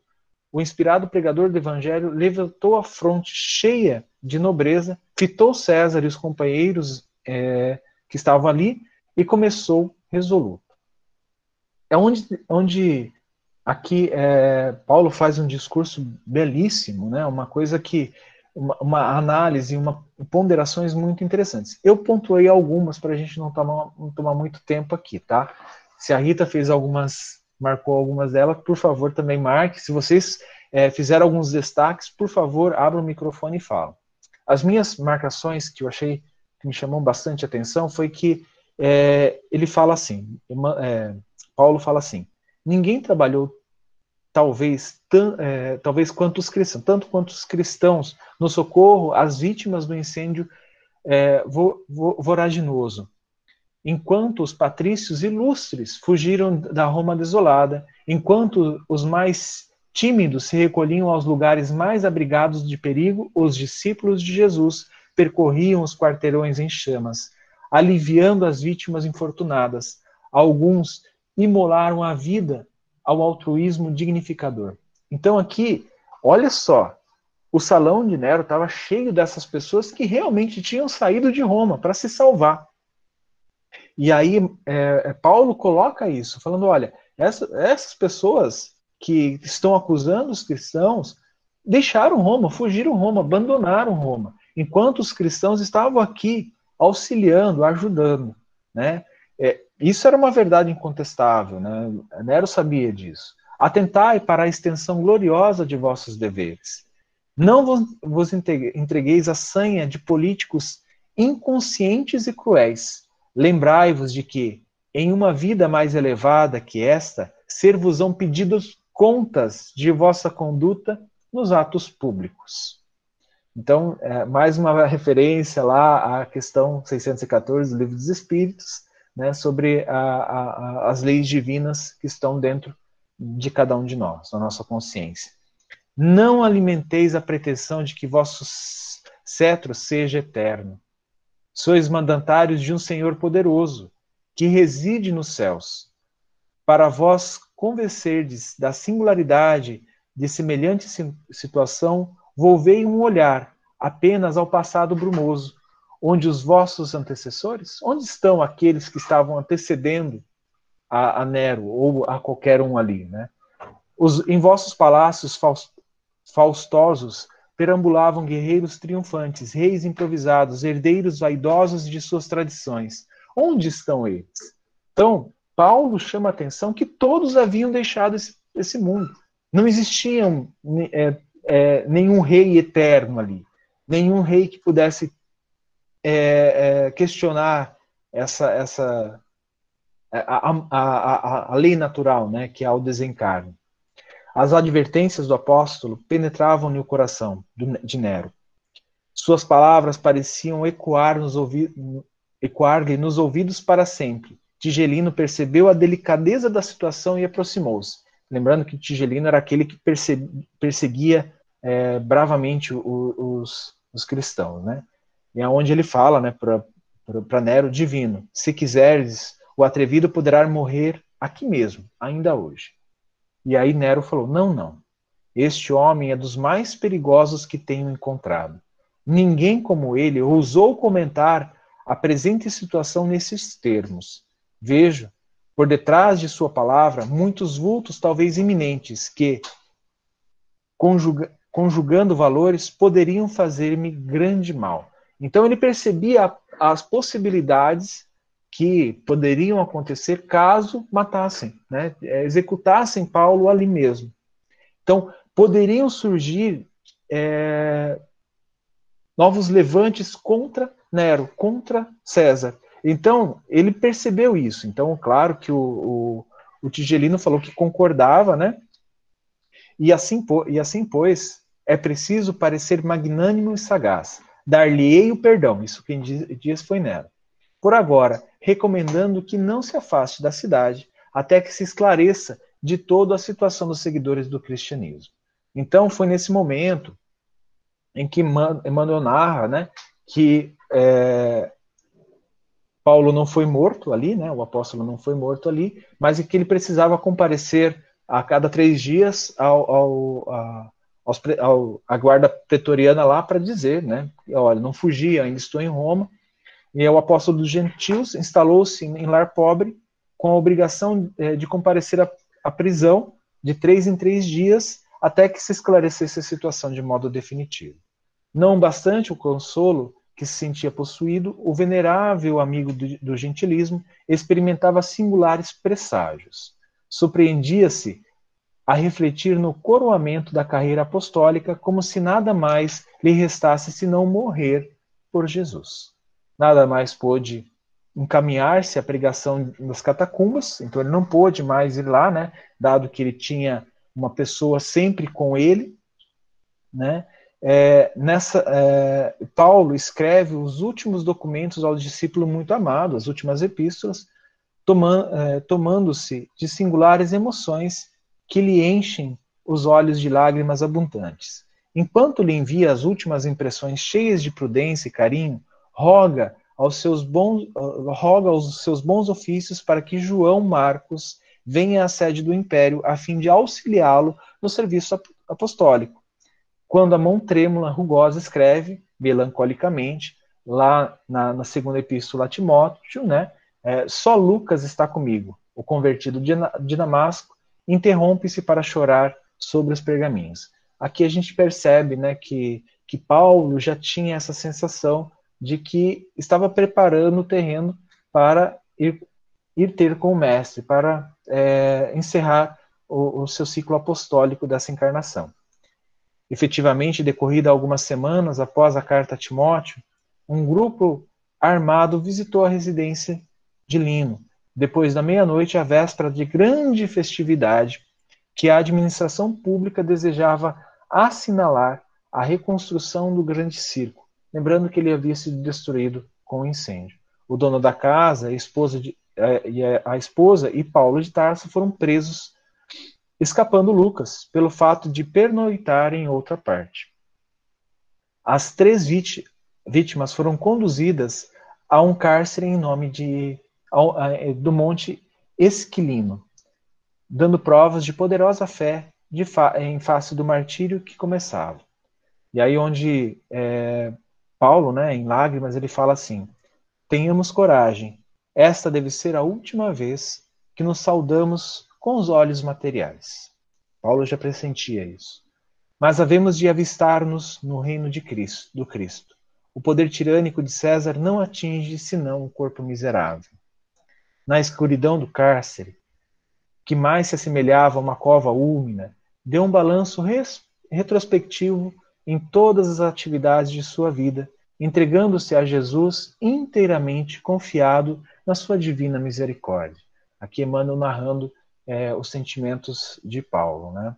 o inspirado pregador do evangelho levantou a fronte cheia de nobreza, fitou César e os companheiros é, que estavam ali e começou resoluto. É onde, onde aqui é, Paulo faz um discurso belíssimo, né? Uma coisa que uma, uma análise, uma ponderações muito interessantes. Eu pontuei algumas para a gente não tomar, não tomar muito tempo aqui, tá? Se a Rita fez algumas, marcou algumas delas, por favor, também marque. Se vocês é, fizeram alguns destaques, por favor, abra o microfone e fala. As minhas marcações que eu achei que me chamou bastante atenção foi que é, ele fala assim, é, Paulo fala assim, ninguém trabalhou talvez, é, talvez quantos cristãos, tanto quanto os cristãos no socorro às vítimas do incêndio é, vo, vo, voraginoso. Enquanto os patrícios ilustres fugiram da Roma desolada, enquanto os mais tímidos se recolhiam aos lugares mais abrigados de perigo, os discípulos de Jesus percorriam os quarteirões em chamas, aliviando as vítimas infortunadas. Alguns imolaram a vida ao altruísmo dignificador. Então aqui, olha só, o salão de Nero estava cheio dessas pessoas que realmente tinham saído de Roma para se salvar. E aí é, é, Paulo coloca isso, falando: olha, essa, essas pessoas que estão acusando os cristãos deixaram Roma, fugiram Roma, abandonaram Roma, enquanto os cristãos estavam aqui auxiliando, ajudando, né? É, isso era uma verdade incontestável, né? Nero sabia disso. Atentai para a extensão gloriosa de vossos deveres. Não vos entregueis a sanha de políticos inconscientes e cruéis. Lembrai-vos de que, em uma vida mais elevada que esta, ser-vos-ão pedidos contas de vossa conduta nos atos públicos. Então, é, mais uma referência lá à questão 614 do Livro dos Espíritos, né, sobre a, a, as leis divinas que estão dentro de cada um de nós, na nossa consciência. Não alimenteis a pretensão de que vosso cetro seja eterno. Sois mandatários de um Senhor poderoso, que reside nos céus. Para vós convencerdes da singularidade de semelhante situação, volvei um olhar apenas ao passado brumoso, onde os vossos antecessores, onde estão aqueles que estavam antecedendo a, a Nero ou a qualquer um ali, né? Os, em vossos palácios faustosos perambulavam guerreiros triunfantes, reis improvisados, herdeiros vaidosos de suas tradições. Onde estão eles? Então, Paulo chama a atenção que todos haviam deixado esse, esse mundo. Não existia é, é, nenhum rei eterno ali, nenhum rei que pudesse é, é, questionar essa, essa a, a, a, a, lei natural, né, que é o desencarne. As advertências do apóstolo penetravam no coração de Nero. Suas palavras pareciam ecoar nos ecoar-lhe nos ouvidos para sempre. Tigelino percebeu a delicadeza da situação e aproximou-se. Lembrando que Tigelino era aquele que perseguia é, bravamente os, os cristãos, né? e aonde ele fala, né, para Nero divino, se quiseres, o atrevido poderá morrer aqui mesmo, ainda hoje. E aí Nero falou: não, não. Este homem é dos mais perigosos que tenho encontrado. Ninguém como ele ousou comentar a presente situação nesses termos. Vejo, por detrás de sua palavra, muitos vultos, talvez iminentes, que, conjuga, conjugando valores, poderiam fazer-me grande mal. Então ele percebia as possibilidades que poderiam acontecer caso matassem, né, executassem Paulo ali mesmo. Então poderiam surgir é, novos levantes contra Nero, contra César. Então ele percebeu isso. Então claro que o, o, o Tigelino falou que concordava, né? E assim, e assim pois, é preciso parecer magnânimo e sagaz. Dar-lhe-ei o perdão. Isso quem diz foi Nero. Por agora, recomendando que não se afaste da cidade até que se esclareça de todo a situação dos seguidores do cristianismo. Então, foi nesse momento em que Emmanuel narra né, que é, Paulo não foi morto ali, né, o apóstolo não foi morto ali, mas que ele precisava comparecer a cada três dias ao, ao, a, aos, ao, a guarda pretoriana lá para dizer, né, olha, não fugi, ainda estou em Roma, e o apóstolo dos gentios instalou-se em lar pobre com a obrigação é, de comparecer à, à prisão de três em três dias até que se esclarecesse a situação de modo definitivo. Não bastante o consolo que se sentia possuído, o venerável amigo do, do gentilismo experimentava singulares presságios. Surpreendia-se a refletir no coroamento da carreira apostólica como se nada mais lhe restasse senão morrer por Jesus. Nada mais pôde encaminhar-se à pregação nas catacumbas, então ele não pôde mais ir lá, né, dado que ele tinha uma pessoa sempre com ele, né, é, nessa, é, Paulo escreve os últimos documentos ao discípulo muito amado, as últimas epístolas, é, tomando-se de singulares emoções que lhe enchem os olhos de lágrimas abundantes. Enquanto lhe envia as últimas impressões cheias de prudência e carinho, roga aos seus bons, roga aos seus bons ofícios para que João Marcos venha à sede do império a fim de auxiliá-lo no serviço apostólico. Quando a mão trêmula, rugosa, escreve, melancolicamente, lá na, na segunda epístola a Timóteo, né, é, só Lucas está comigo, o convertido de, de Damasco, interrompe-se para chorar sobre os pergaminhos. Aqui a gente percebe né, que, que Paulo já tinha essa sensação de que estava preparando o terreno para ir, ir ter com o Mestre, para é, encerrar o, o seu ciclo apostólico dessa encarnação. Efetivamente, decorrida algumas semanas após a carta a Timóteo, um grupo armado visitou a residência de Lino, depois da meia-noite, a véspera de grande festividade, que a administração pública desejava assinalar a reconstrução do grande circo, lembrando que ele havia sido destruído com o incêndio. O dono da casa, a esposa, de, a, a esposa e Paulo de Tarso foram presos, escapando Lucas, pelo fato de pernoitar em outra parte. As três vítimas foram conduzidas a um cárcere em nome de do Monte Esquilino, dando provas de poderosa fé de fa em face do martírio que começava. E aí onde é, Paulo, né, em lágrimas, ele fala assim: tenhamos coragem, esta deve ser a última vez que nos saudamos com os olhos materiais. Paulo já pressentia isso. Mas havemos de avistar-nos no reino de Cristo, do Cristo. O poder tirânico de César não atinge senão o corpo miserável na escuridão do cárcere, que mais se assemelhava a uma cova úmida, deu um balanço retrospectivo em todas as atividades de sua vida, entregando-se a Jesus inteiramente confiado na sua divina misericórdia. Aqui Emmanuel narrando é, os sentimentos de Paulo, né?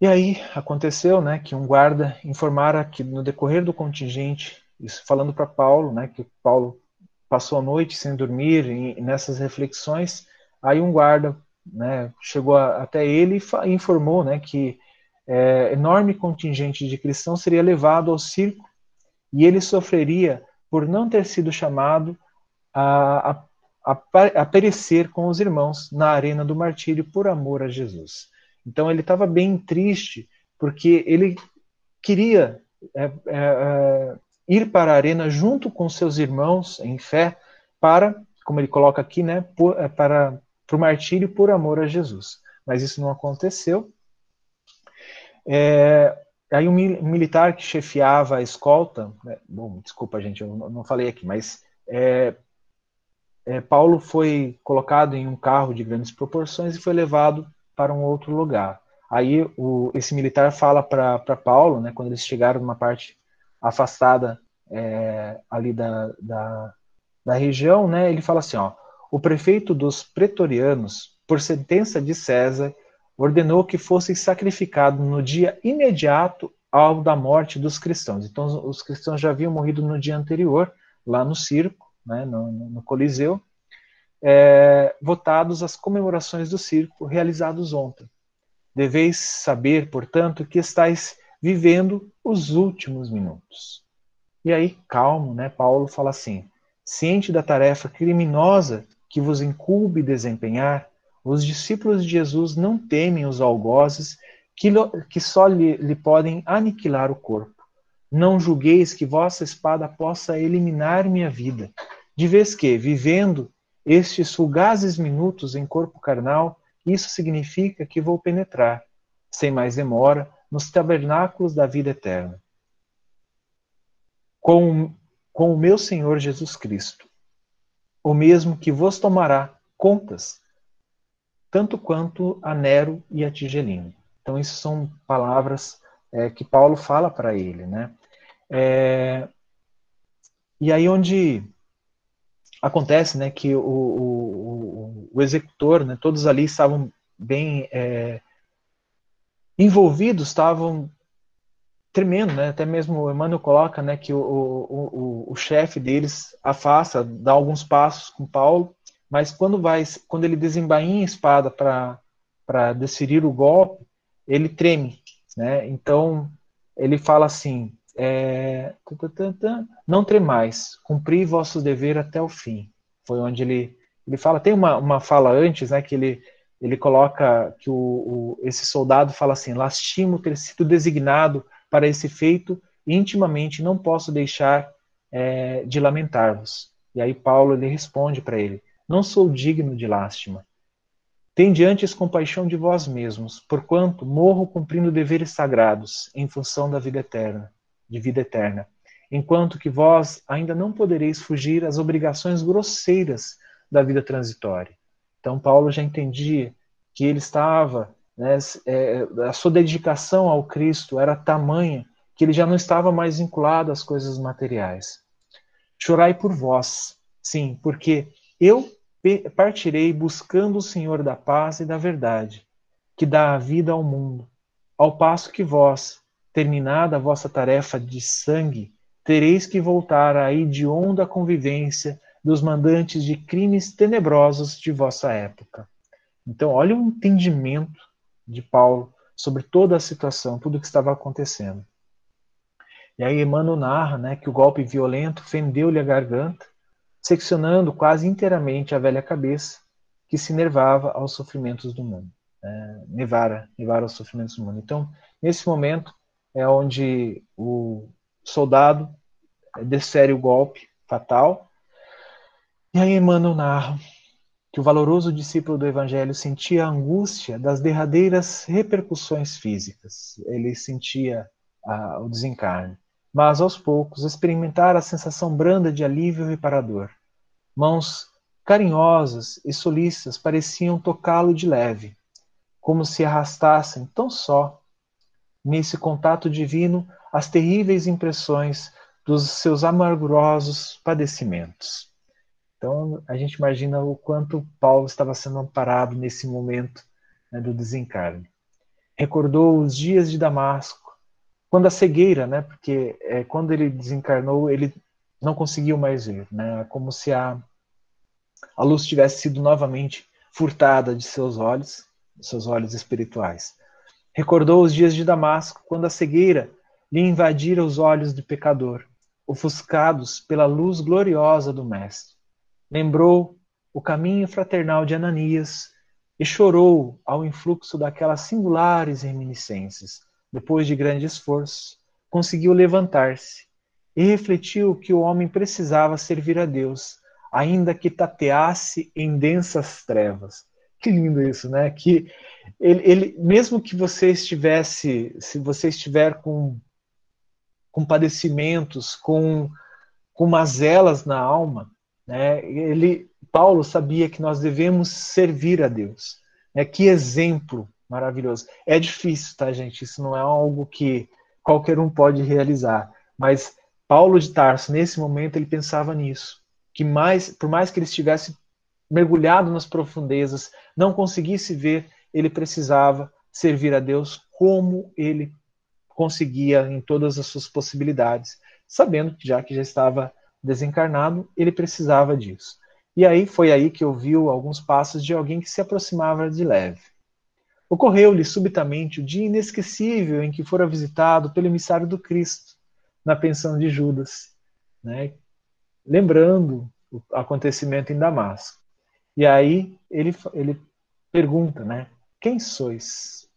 E aí aconteceu, né, que um guarda informara que no decorrer do contingente, isso falando para Paulo, né, que Paulo passou a noite sem dormir e nessas reflexões. Aí um guarda né, chegou a, até ele e informou né, que é, enorme contingente de cristãos seria levado ao circo e ele sofreria por não ter sido chamado a, a, a, perecer com os irmãos na arena do martírio por amor a Jesus. Então ele estava bem triste porque ele queria é, é, é, ir para a arena junto com seus irmãos em fé para, como ele coloca aqui, né, por, é, para, para o martírio por amor a Jesus. Mas isso não aconteceu. É, aí um militar que chefiava a escolta, né, bom, desculpa gente, eu não falei aqui, mas é, Paulo foi colocado em um carro de grandes proporções e foi levado para um outro lugar. Aí o, esse militar fala para Paulo, né, quando eles chegaram numa parte afastada é, ali da, da, da, região, né, ele fala assim, ó, o prefeito dos pretorianos, por sentença de César, ordenou que fosse sacrificado no dia imediato ao da morte dos cristãos. Então os cristãos já haviam morrido no dia anterior, lá no circo, né, no, no Coliseu, é, votados as comemorações do circo realizados ontem. Deveis saber, portanto, que estáis vivendo os últimos minutos. E aí, calmo, né? Paulo fala assim: ciente da tarefa criminosa que vos incube desempenhar, os discípulos de Jesus não temem os algozes que, que só lhe, lhe podem aniquilar o corpo. Não julgueis que vossa espada possa eliminar minha vida de vez que, vivendo estes fugazes minutos em corpo carnal, isso significa que vou penetrar, sem mais demora, nos tabernáculos da vida eterna. Com, com o meu Senhor Jesus Cristo, o mesmo que vos tomará contas, tanto quanto a Nero e a Tigelino. Então, isso são palavras é, que Paulo fala para ele, né? É, e aí onde acontece né, que o, o, o, executor, né, todos ali estavam bem é, envolvidos, estavam tremendo, né? até mesmo o Emmanuel coloca né, que o, o, o, chefe deles afasta, dá alguns passos com Paulo, mas quando vai, quando ele desembainha a espada para desferir o golpe, ele treme, né? Então ele fala assim: é, não tremais, cumpri vosso dever até o fim. Foi onde ele, ele fala, tem uma, uma fala antes, né, que ele, ele coloca que o, o, esse soldado fala assim, lastimo ter sido designado para esse feito, intimamente não posso deixar é, de lamentar-vos. E aí Paulo ele responde para ele, não sou digno de lástima. Tende antes compaixão de vós mesmos, porquanto morro cumprindo deveres sagrados, em função da vida eterna de vida eterna, enquanto que vós ainda não podereis fugir às obrigações grosseiras da vida transitória. Então, Paulo já entendia que ele estava, né, é, a sua dedicação ao Cristo era tamanha que ele já não estava mais vinculado às coisas materiais. Chorai por vós, sim, porque eu partirei buscando o Senhor da paz e da verdade, que dá a vida ao mundo, ao passo que vós, terminada a vossa tarefa de sangue, tereis que voltar à hedionda convivência dos mandantes de crimes tenebrosos de vossa época. Então, olha o entendimento de Paulo sobre toda a situação, tudo o que estava acontecendo. E aí Emmanuel narra né, que o golpe violento fendeu-lhe a garganta, seccionando quase inteiramente a velha cabeça, que se nervava aos sofrimentos do mundo. É, nevara, nevara aos sofrimentos do mundo. Então, nesse momento, é onde o soldado desfere o golpe fatal. E aí Emmanuel narra que o valoroso discípulo do Evangelho sentia a angústia das derradeiras repercussões físicas. Ele sentia ah, o desencarne. Mas, aos poucos, experimentara a sensação branda de alívio reparador. Mãos carinhosas e solícitas pareciam tocá-lo de leve, como se arrastassem tão só nesse contato divino as terríveis impressões dos seus amargurosos padecimentos. Então, a gente imagina o quanto Paulo estava sendo amparado nesse momento né, do desencarne. Recordou os dias de Damasco, quando a cegueira, né, porque é, quando ele desencarnou, ele não conseguiu mais ver, né, como se a, a luz tivesse sido novamente furtada de seus olhos, seus olhos espirituais. Recordou os dias de Damasco, quando a cegueira lhe invadira os olhos do pecador, ofuscados pela luz gloriosa do Mestre. Lembrou o caminho fraternal de Ananias e chorou ao influxo daquelas singulares reminiscências. Depois de grande esforço, conseguiu levantar-se e refletiu que o homem precisava servir a Deus, ainda que tateasse em densas trevas. Que lindo isso, né? Que ele, ele mesmo que você estivesse, se você estiver com com padecimentos, com com mazelas na alma, né? Ele Paulo sabia que nós devemos servir a Deus. É que exemplo maravilhoso. É difícil, tá, gente? Isso não é algo que qualquer um pode realizar. Mas Paulo de Tarso, nesse momento, ele pensava nisso. Que mais, por mais que ele estivesse mergulhado nas profundezas, não conseguisse ver, ele precisava servir a Deus como ele conseguia em todas as suas possibilidades, sabendo que já que já estava desencarnado, ele precisava disso. E aí foi aí que ouviu alguns passos de alguém que se aproximava de leve. Ocorreu-lhe subitamente o dia inesquecível em que fora visitado pelo emissário do Cristo, na pensão de Judas, né? lembrando o acontecimento em Damasco. E aí ele, ele pergunta, né? Quem sois?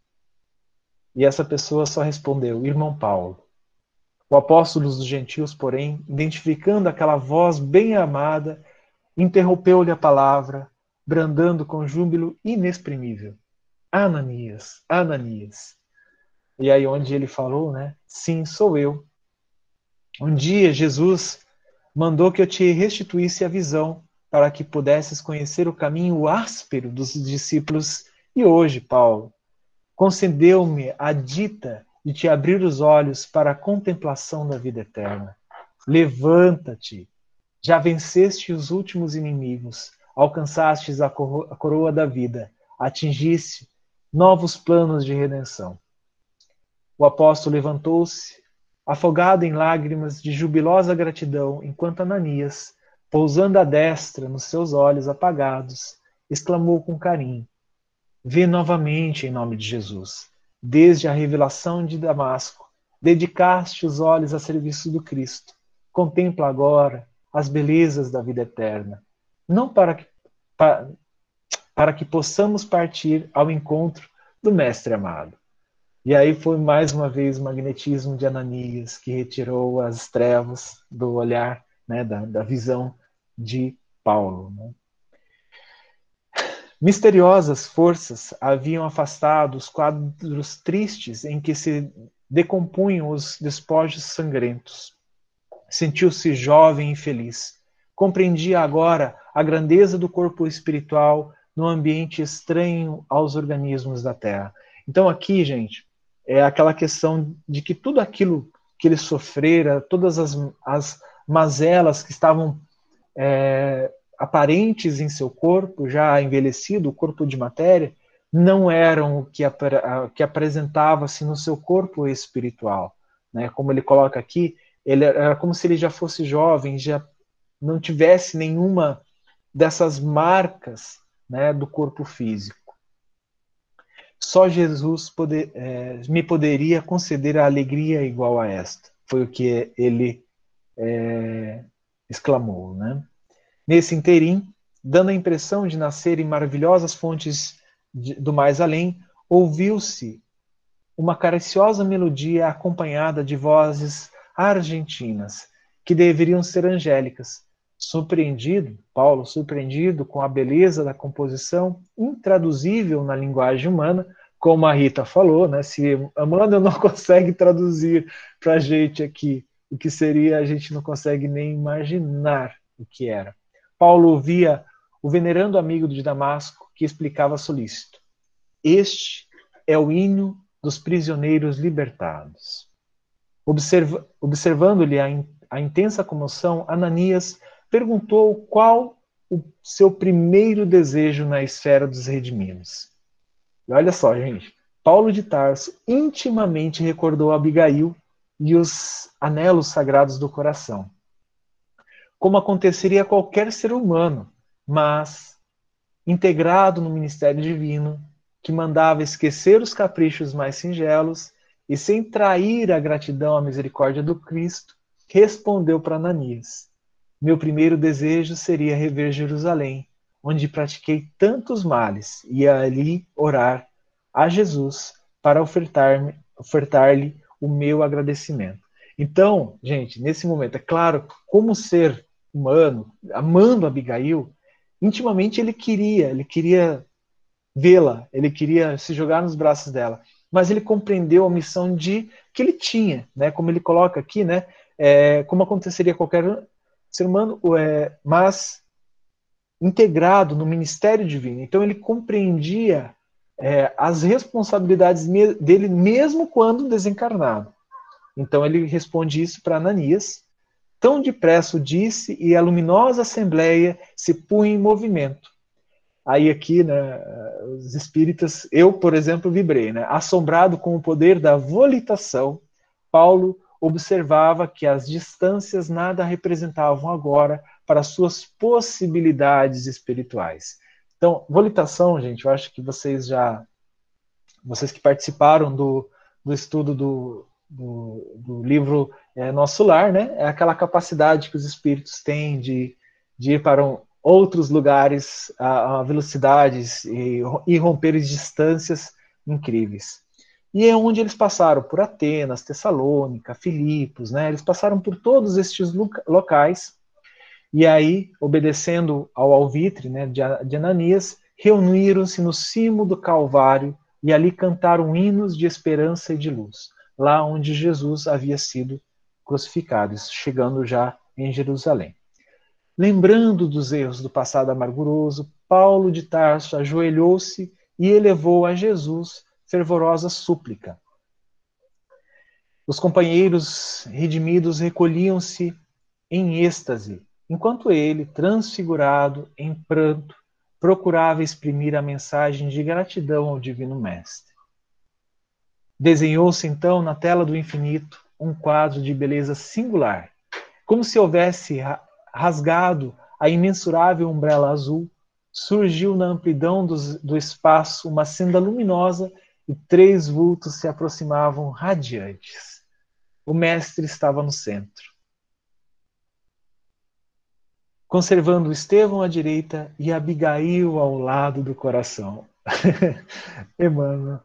E essa pessoa só respondeu, irmão Paulo. O apóstolo dos gentios, porém, identificando aquela voz bem amada, interrompeu-lhe a palavra, brandando com júbilo inexprimível. Ananias, Ananias. E aí onde ele falou, né? Sim, sou eu. Um dia Jesus mandou que eu te restituísse a visão para que pudesses conhecer o caminho áspero dos discípulos. E hoje, Paulo, concedeu-me a dita de te abrir os olhos para a contemplação da vida eterna. Levanta-te, já venceste os últimos inimigos, alcançastes a coroa da vida, atingiste novos planos de redenção. O apóstolo levantou-se, afogado em lágrimas de jubilosa gratidão, enquanto Ananias, pousando a destra nos seus olhos apagados, exclamou com carinho: Vê novamente em nome de Jesus. Desde a revelação de Damasco, dedicaste os olhos a serviço do Cristo. Contempla agora as belezas da vida eterna, não para que, para, para que possamos partir ao encontro do Mestre amado. E aí foi mais uma vez o magnetismo de Ananias que retirou as trevas do olhar, né, da, da visão de Paulo. Né? Misteriosas forças haviam afastado os quadros tristes em que se decompunham os despojos sangrentos. Sentiu-se jovem e feliz. Compreendia agora a grandeza do corpo espiritual no ambiente estranho aos organismos da Terra. Então, aqui, gente, é aquela questão de que tudo aquilo que ele sofrera, todas as, as mazelas que estavam é, aparentes em seu corpo, já envelhecido, o corpo de matéria, não eram o que, que apresentava-se no seu corpo espiritual. Né? Como ele coloca aqui, ele era como se ele já fosse jovem, já não tivesse nenhuma dessas marcas né, do corpo físico. Só Jesus poder, é, me poderia conceder a alegria igual a esta. Foi o que ele é, exclamou. Né? Nesse interim, dando a impressão de nascer em maravilhosas fontes de, do mais além, ouviu-se uma cariciosa melodia acompanhada de vozes argentinas, que deveriam ser angélicas. Surpreendido, Paulo, surpreendido com a beleza da composição, intraduzível na linguagem humana, como a Rita falou, né? Se Amanda não [LAUGHS] consegue traduzir para a gente aqui o que seria, a gente não consegue nem imaginar o que era. Paulo ouvia o venerando amigo de Damasco que explicava solícito: Este é o hino dos prisioneiros libertados. Observa, Observando-lhe a, in, a intensa comoção, Ananias perguntou qual o seu primeiro desejo na esfera dos redimidos. E olha só, gente, Paulo de Tarso intimamente recordou Abigail e os anelos sagrados do coração, como aconteceria a qualquer ser humano, mas integrado no ministério divino, que mandava esquecer os caprichos mais singelos e sem trair a gratidão à misericórdia do Cristo, respondeu para Ananias: Meu primeiro desejo seria rever Jerusalém, onde pratiquei tantos males, e ali orar a Jesus para ofertar-lhe ofertar o meu agradecimento. Então, gente, nesse momento, é claro, como ser humano, amando Abigail, intimamente ele queria, ele queria vê-la, ele queria se jogar nos braços dela, mas ele compreendeu a missão de que ele tinha, né? Como ele coloca aqui, né? É, como aconteceria qualquer ser humano, é, mas integrado no ministério divino. Então ele compreendia é, as responsabilidades dele mesmo quando desencarnado. Então ele responde isso para Ananias. Tão depressa o disse e a luminosa assembleia se punha em movimento. Aí aqui, né, os espíritas, eu, por exemplo, vibrei, né? Assombrado com o poder da volitação, Paulo observava que as distâncias nada representavam agora para suas possibilidades espirituais. Então, volitação, gente, eu acho que vocês já, vocês que participaram do, do estudo do, do, do livro é, Nosso Lar, né? É aquela capacidade que os espíritos têm de, de ir para um, outros lugares a, a velocidades e, e romper distâncias incríveis. E é onde eles passaram por Atenas, Tessalônica, Filipos, né? Eles passaram por todos estes locais. E aí, obedecendo ao alvitre né, de Ananias, reuniram-se no cimo do Calvário e ali cantaram hinos de esperança e de luz, lá onde Jesus havia sido crucificado, chegando já em Jerusalém. Lembrando dos erros do passado amarguroso, Paulo de Tarso ajoelhou-se e elevou a Jesus fervorosa súplica. Os companheiros redimidos recolhiam-se em êxtase, enquanto ele, transfigurado em pranto, procurava exprimir a mensagem de gratidão ao Divino Mestre. Desenhou-se então na tela do infinito um quadro de beleza singular, como se houvesse rasgado a imensurável umbrella azul, surgiu na amplidão do, do espaço uma senda luminosa e três vultos se aproximavam radiantes. O mestre estava no centro. Conservando Estevão à direita e Abigail ao lado do coração. [LAUGHS] Emmanuel.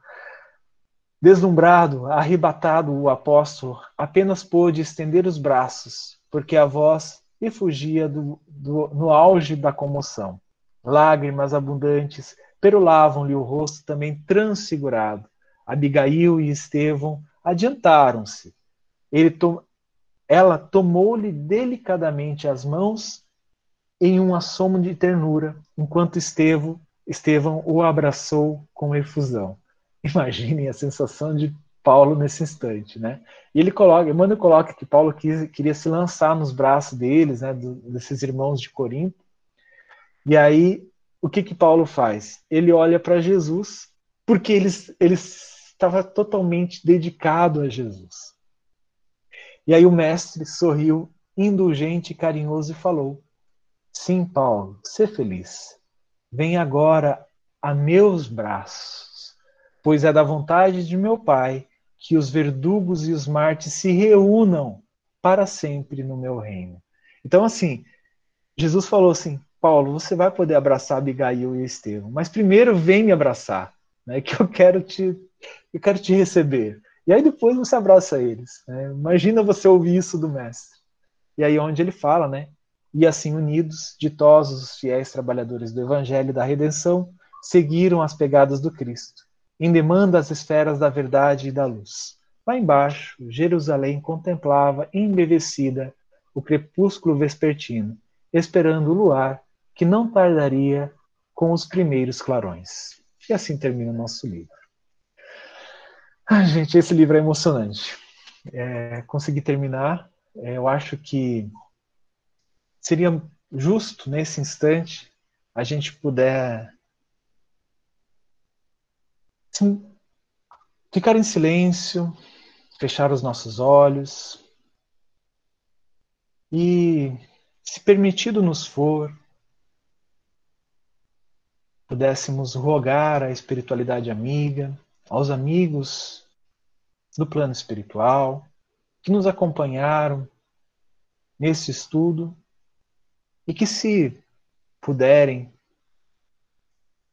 Deslumbrado, arrebatado, o apóstolo apenas pôde estender os braços, porque a voz e fugia do, do, no auge da comoção. Lágrimas abundantes perulavam-lhe o rosto também transfigurado. Abigail e Estevão adiantaram-se. To, ela tomou-lhe delicadamente as mãos em um assomo de ternura, enquanto Estevão, Estevão o abraçou com efusão. [LAUGHS] Imaginem a sensação de Paulo nesse instante, né? E ele coloca, Emmanuel coloca que Paulo quis, queria se lançar nos braços deles, né, do, desses irmãos de Corinto. E aí, o que que Paulo faz? Ele olha para Jesus, porque ele, ele estava totalmente dedicado a Jesus. E aí o mestre sorriu, indulgente e carinhoso, e falou: Sim, Paulo, ser feliz. Vem agora a meus braços, pois é da vontade de meu Pai que os verdugos e os mártires se reúnam para sempre no meu reino. Então, assim, Jesus falou assim: Paulo, você vai poder abraçar Abigail e Estevão, mas primeiro vem me abraçar, né, que eu quero te, eu quero te receber. E aí depois você abraça eles. Né? Imagina você ouvir isso do mestre. E aí onde ele fala, né? E assim unidos, ditosos os fiéis trabalhadores do Evangelho da Redenção, seguiram as pegadas do Cristo em demanda às esferas da verdade e da luz. Lá embaixo, Jerusalém contemplava embevecida o crepúsculo vespertino, esperando o luar que não tardaria com os primeiros clarões. E assim termina o nosso livro. Ah, gente, esse livro é emocionante. É, consegui terminar. É, eu acho que seria justo nesse instante a gente puder ficar em silêncio, fechar os nossos olhos e, se permitido nos for, pudéssemos rogar à espiritualidade amiga, aos amigos do plano espiritual que nos acompanharam nesse estudo e que, se puderem,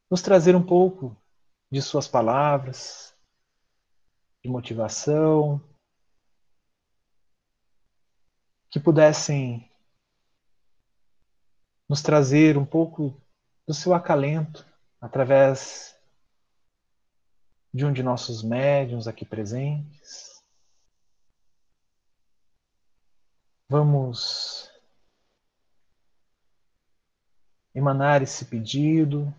nos trazer um pouco de suas palavras, de motivação, que pudessem nos trazer um pouco do seu acalento através de um de nossos médiums aqui presentes. Vamos emanar esse pedido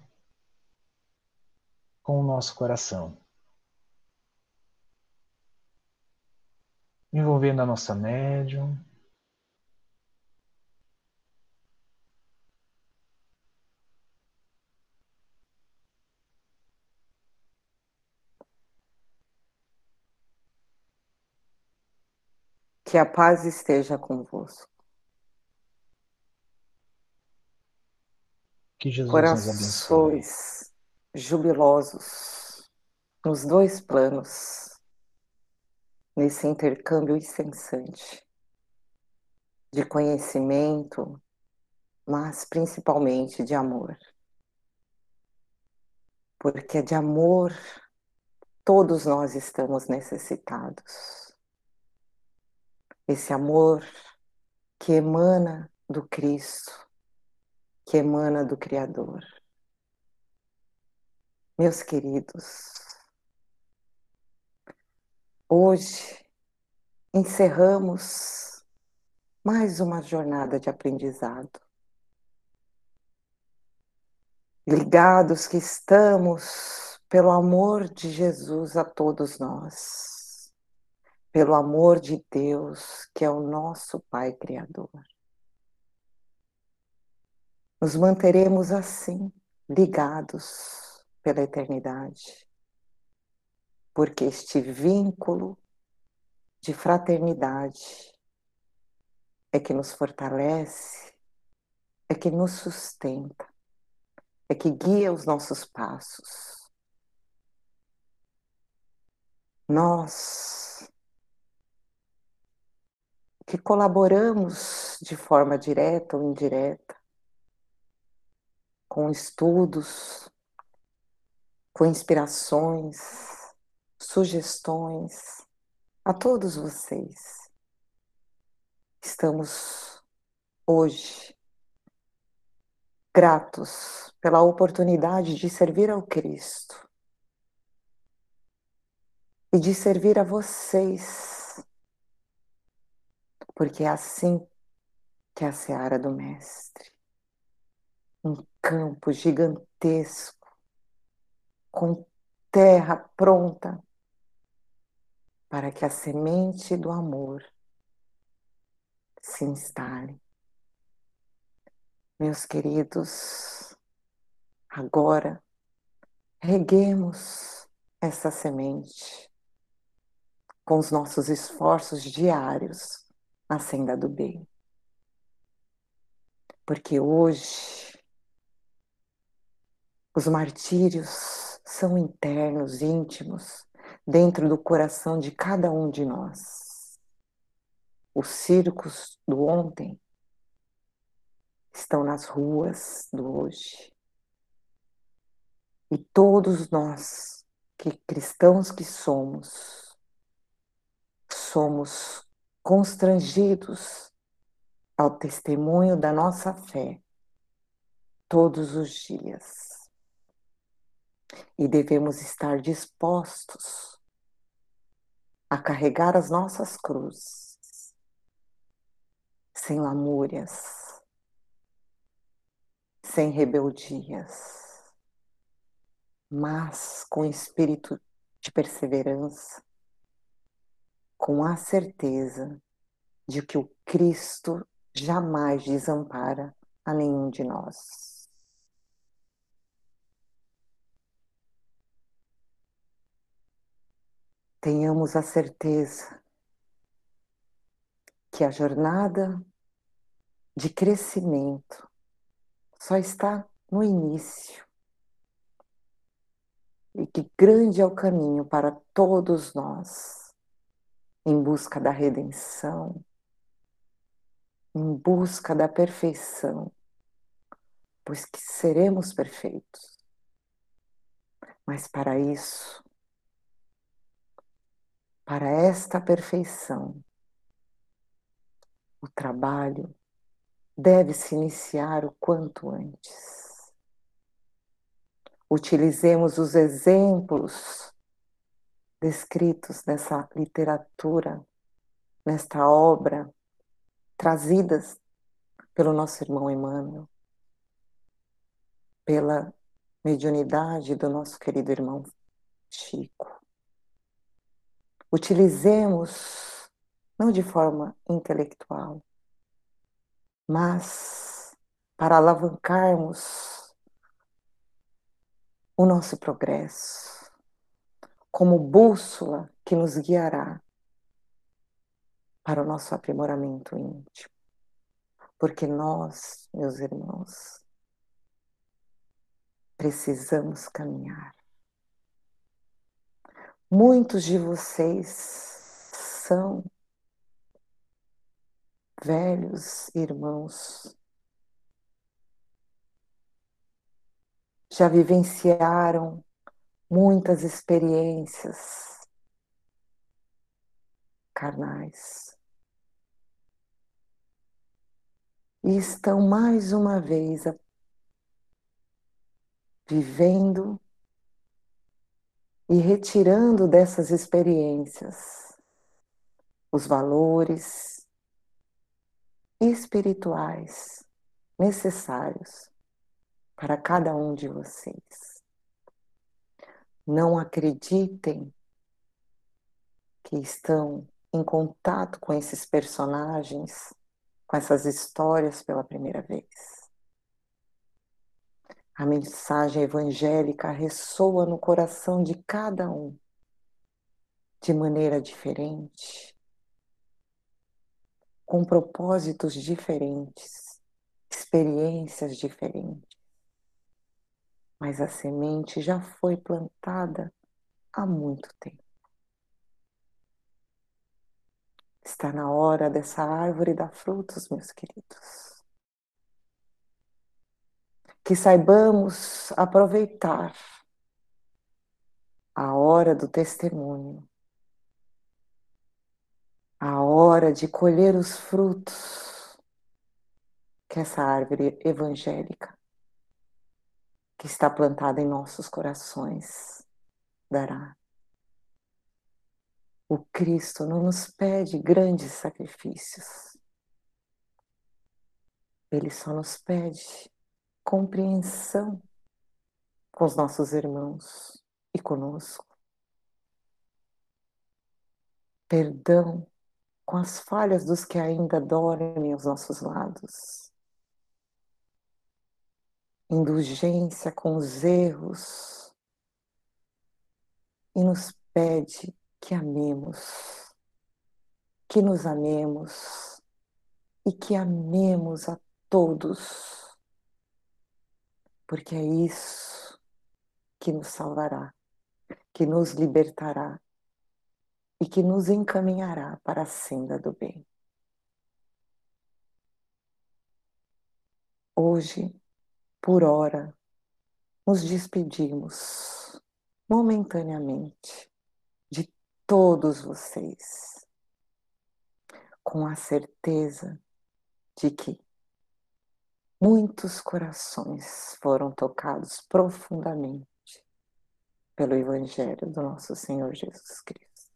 com o nosso coração. Envolvendo a nossa médium. Que a paz esteja convosco. Que Jesus Corações jubilosos nos dois planos, nesse intercâmbio incessante de conhecimento, mas principalmente de amor. Porque de amor todos nós estamos necessitados esse amor que emana do Cristo, que emana do Criador. Meus queridos, hoje encerramos mais uma jornada de aprendizado. Ligados que estamos pelo amor de Jesus a todos nós pelo amor de Deus, que é o nosso Pai Criador. Nos manteremos assim, ligados pela eternidade, porque este vínculo de fraternidade é que nos fortalece, é que nos sustenta, é que guia os nossos passos. Nós que colaboramos de forma direta ou indireta com estudos, com inspirações, sugestões a todos vocês. Estamos hoje gratos pela oportunidade de servir ao Cristo e de servir a vocês porque é assim que é a seara do Mestre. Campo gigantesco, com terra pronta para que a semente do amor se instale. Meus queridos, agora reguemos essa semente com os nossos esforços diários na senda do bem. Porque hoje os martírios são internos, íntimos, dentro do coração de cada um de nós. Os circos do ontem estão nas ruas do hoje. E todos nós, que cristãos que somos, somos constrangidos ao testemunho da nossa fé todos os dias. E devemos estar dispostos a carregar as nossas cruzes, sem lamúrias, sem rebeldias, mas com espírito de perseverança, com a certeza de que o Cristo jamais desampara a nenhum de nós. Tenhamos a certeza que a jornada de crescimento só está no início e que grande é o caminho para todos nós em busca da redenção, em busca da perfeição, pois que seremos perfeitos. Mas para isso, para esta perfeição, o trabalho deve se iniciar o quanto antes. Utilizemos os exemplos descritos nessa literatura, nesta obra, trazidas pelo nosso irmão Emmanuel, pela mediunidade do nosso querido irmão Chico. Utilizemos, não de forma intelectual, mas para alavancarmos o nosso progresso, como bússola que nos guiará para o nosso aprimoramento íntimo. Porque nós, meus irmãos, precisamos caminhar. Muitos de vocês são velhos irmãos, já vivenciaram muitas experiências carnais. E estão mais uma vez vivendo e retirando dessas experiências os valores espirituais necessários para cada um de vocês. Não acreditem que estão em contato com esses personagens, com essas histórias pela primeira vez. A mensagem evangélica ressoa no coração de cada um de maneira diferente, com propósitos diferentes, experiências diferentes. Mas a semente já foi plantada há muito tempo. Está na hora dessa árvore dar frutos, meus queridos que saibamos aproveitar a hora do testemunho, a hora de colher os frutos que essa árvore evangélica que está plantada em nossos corações dará. O Cristo não nos pede grandes sacrifícios. Ele só nos pede compreensão com os nossos irmãos e conosco. Perdão com as falhas dos que ainda dormem aos nossos lados. Indulgência com os erros. E nos pede que amemos, que nos amemos e que amemos a todos porque é isso que nos salvará, que nos libertará e que nos encaminhará para a senda do bem. Hoje, por hora, nos despedimos momentaneamente de todos vocês, com a certeza de que Muitos corações foram tocados profundamente pelo Evangelho do nosso Senhor Jesus Cristo.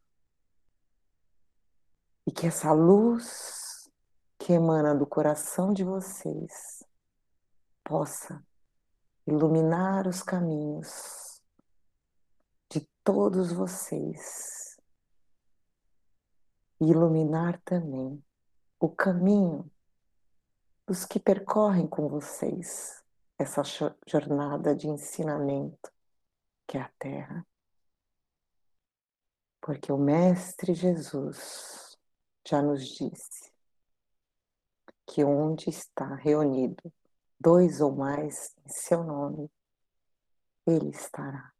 E que essa luz que emana do coração de vocês possa iluminar os caminhos de todos vocês e iluminar também o caminho dos que percorrem com vocês essa jornada de ensinamento que é a Terra. Porque o Mestre Jesus já nos disse que onde está reunido dois ou mais em seu nome, Ele estará.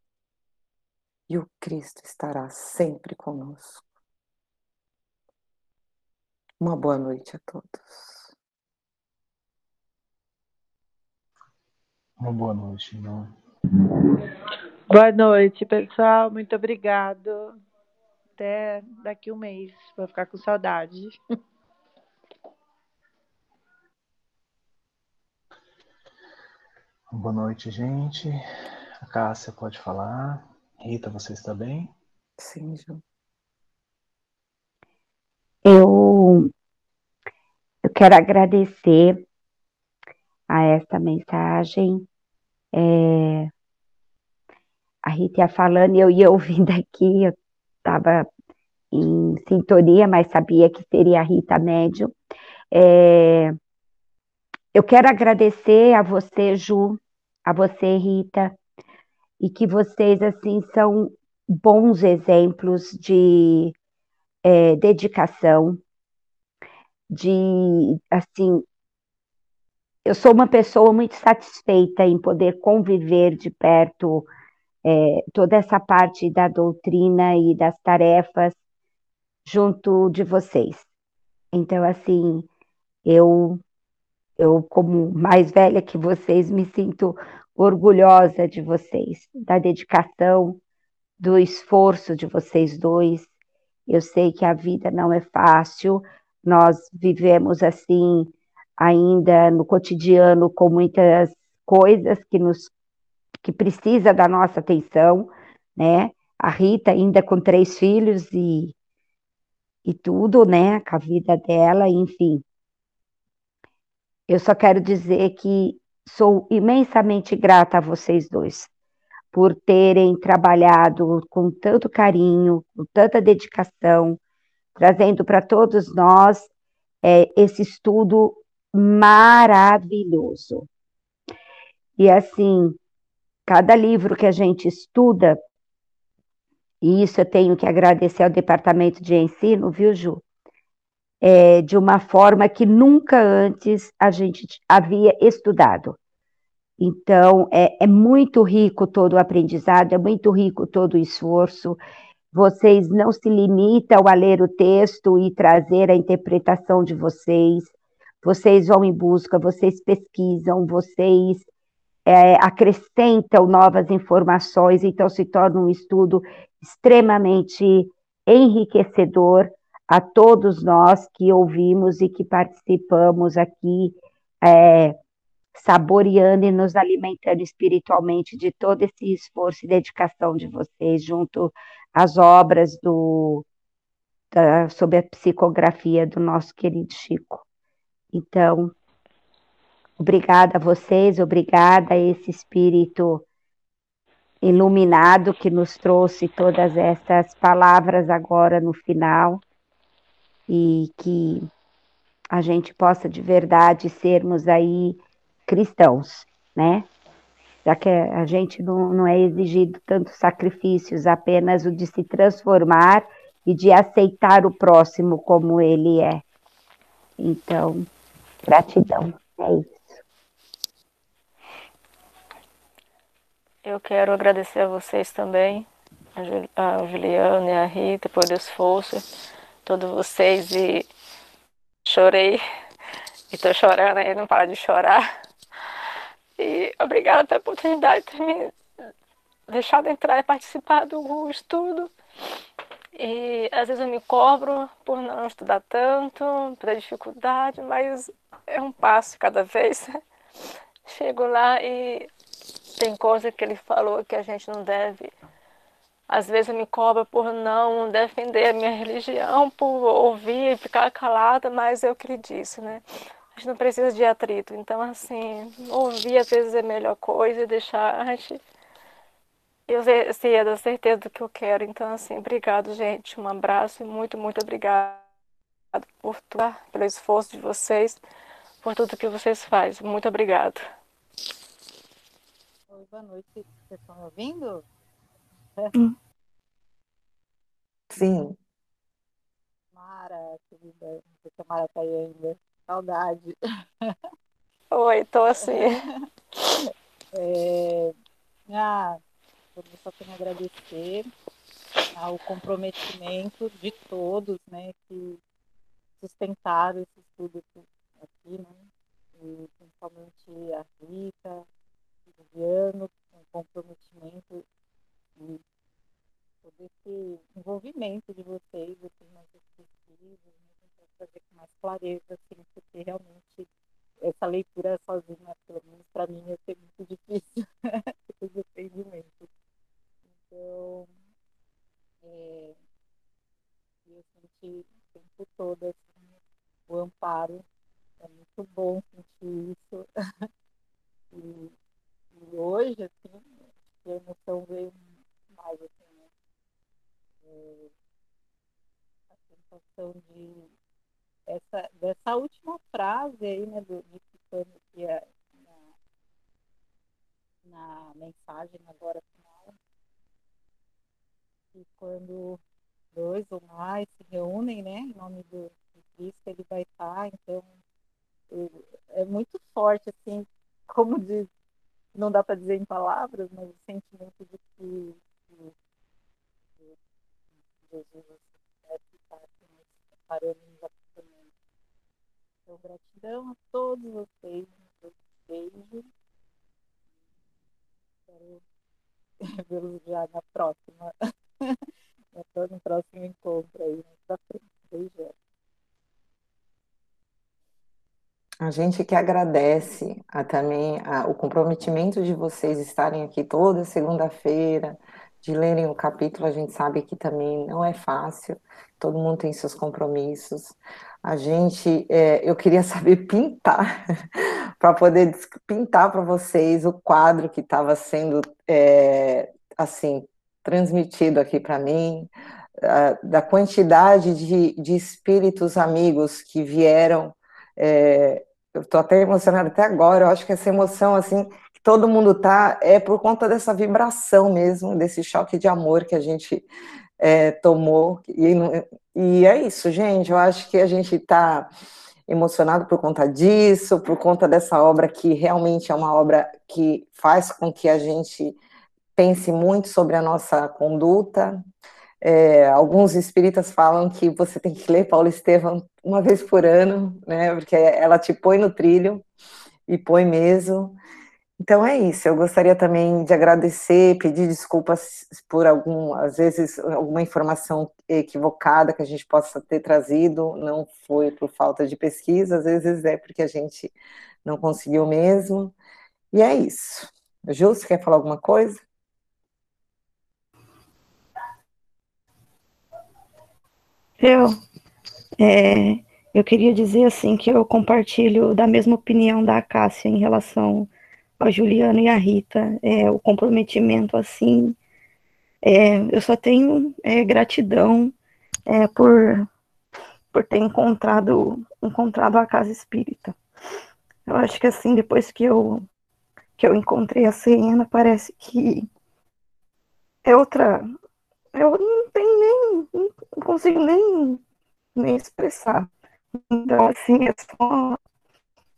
E o Cristo estará sempre conosco. Uma boa noite a todos. Uma boa noite, irmão. Boa noite, pessoal. Muito obrigado. Até daqui um mês. Vou ficar com saudade. [LAUGHS] Boa noite, gente. A Cássia pode falar. Rita, você está bem? Sim, Ju. Eu, eu quero agradecer a esta mensagem. É, a Rita ia falando e eu ia [LAUGHS] ouvindo aqui, eu estava em sintonia, mas sabia que seria a Rita médio. É, eu quero agradecer a você, Ju, a você, Rita, e que vocês, assim, são bons exemplos de é, dedicação, de, assim, eu sou uma pessoa muito satisfeita em poder conviver de perto é, toda essa parte da doutrina e das tarefas junto de vocês. Então, assim, eu, eu como mais velha que vocês, me sinto orgulhosa de vocês, da dedicação, do esforço de vocês dois. Eu sei que a vida não é fácil, nós vivemos assim ainda no cotidiano com muitas coisas que nos que precisa da nossa atenção, né? A Rita ainda com três filhos e e tudo, né, com a vida dela, enfim. Eu só quero dizer que sou imensamente grata a vocês dois por terem trabalhado com tanto carinho, com tanta dedicação, trazendo para todos nós é, esse estudo maravilhoso. E assim, cada livro que a gente estuda, e isso eu tenho que agradecer ao departamento de ensino, viu, Ju? É, de uma forma que nunca antes a gente havia estudado. Então, é, é muito rico todo o aprendizado, é muito rico todo o esforço. Vocês não se limitam a ler o texto e trazer a interpretação de vocês. Vocês vão em busca, vocês pesquisam, vocês é, acrescentam novas informações, então se torna um estudo extremamente enriquecedor a todos nós que ouvimos e que participamos aqui é, saboreando e nos alimentando espiritualmente de todo esse esforço e dedicação de vocês junto às obras do da, sobre a psicografia do nosso querido Chico. Então, obrigada a vocês, obrigada a esse espírito iluminado que nos trouxe todas essas palavras agora no final e que a gente possa de verdade sermos aí cristãos, né? Já que a gente não, não é exigido tantos sacrifícios, apenas o de se transformar e de aceitar o próximo como ele é. Então, gratidão, é isso. Eu quero agradecer a vocês também, a Juliana e a Rita, por esforço, todos vocês, e chorei, e tô chorando aí, não para de chorar. E obrigada pela oportunidade de ter me deixado entrar e participar do estudo. E às vezes eu me cobro por não estudar tanto, pela dificuldade, mas é um passo cada vez. Chego lá e tem coisa que ele falou que a gente não deve. Às vezes eu me cobro por não defender a minha religião, por ouvir e ficar calada, mas é o que ele disse, né? A gente não precisa de atrito. Então, assim, ouvir às vezes é a melhor coisa e deixar a gente. Eu sei é da certeza do que eu quero. Então, assim, obrigado, gente. Um abraço e muito, muito obrigado por tudo, pelo esforço de vocês, por tudo que vocês fazem. Muito obrigado. Oi, boa noite. Vocês estão me ouvindo? [LAUGHS] Sim. Mara, querida, não sei se a Mara está aí ainda. Saudade. Oi, tô assim. [LAUGHS] É, ah, só tenho a agradecer ao comprometimento de todos, né, que sustentaram esse estudo aqui, né, e principalmente a Rita, o Viviano, um comprometimento e todo esse envolvimento de vocês assim, nas pesquisas, né, fazer com mais clareza, assim, porque realmente essa leitura sozinha, pelo menos para mim, ia ser muito difícil, [LAUGHS] os entendimentos. Então, é, eu senti o tempo todo assim, o amparo. É muito bom sentir isso. [LAUGHS] e, e, hoje, assim, a emoção veio mais, assim, né? É, a sensação de essa, dessa última frase aí, né, do, de que é na, na mensagem agora final, e quando dois ou mais se reúnem, né, em nome do, Cristo, ele vai estar, então é muito forte, assim, [LAUGHS] como diz, não dá para dizer em palavras, mas o sentimento de que, que, que Jesus está assim, preparando então, gratidão a todos vocês. Um beijo. Espero [LAUGHS] vê-los já na próxima. No próximo encontro aí, pra frente. A gente que agradece a, também a, o comprometimento de vocês estarem aqui toda segunda-feira, de lerem o capítulo, a gente sabe que também não é fácil, todo mundo tem seus compromissos. A gente, é, eu queria [LAUGHS] saber pintar, [LAUGHS] para poder pintar para vocês o quadro que estava sendo, é, assim, transmitido aqui para mim, da quantidade de, de espíritos amigos que vieram. É, eu estou até emocionada até agora, eu acho que essa emoção, assim, que todo mundo tá, é por conta dessa vibração mesmo, desse choque de amor que a gente é, tomou. E, e é isso, gente, eu acho que a gente está emocionado por conta disso, por conta dessa obra que realmente é uma obra que faz com que a gente pense muito sobre a nossa conduta. É, alguns espíritas falam que você tem que ler Paulo Estevam uma vez por ano, né? Porque ela te põe no trilho e põe mesmo. Então é isso. Eu gostaria também de agradecer, pedir desculpas por algum, às vezes, alguma informação equivocada que a gente possa ter trazido. Não foi por falta de pesquisa, às vezes é porque a gente não conseguiu mesmo. E é isso. Ju, você quer falar alguma coisa? Eu, é, eu queria dizer assim que eu compartilho da mesma opinião da Cássia em relação a Juliana e a Rita. É, o comprometimento assim, é, eu só tenho é, gratidão é, por por ter encontrado encontrado a casa espírita. Eu acho que assim depois que eu que eu encontrei a Serena parece que é outra eu não tenho nem, não consigo nem, nem expressar. Então, assim, é só,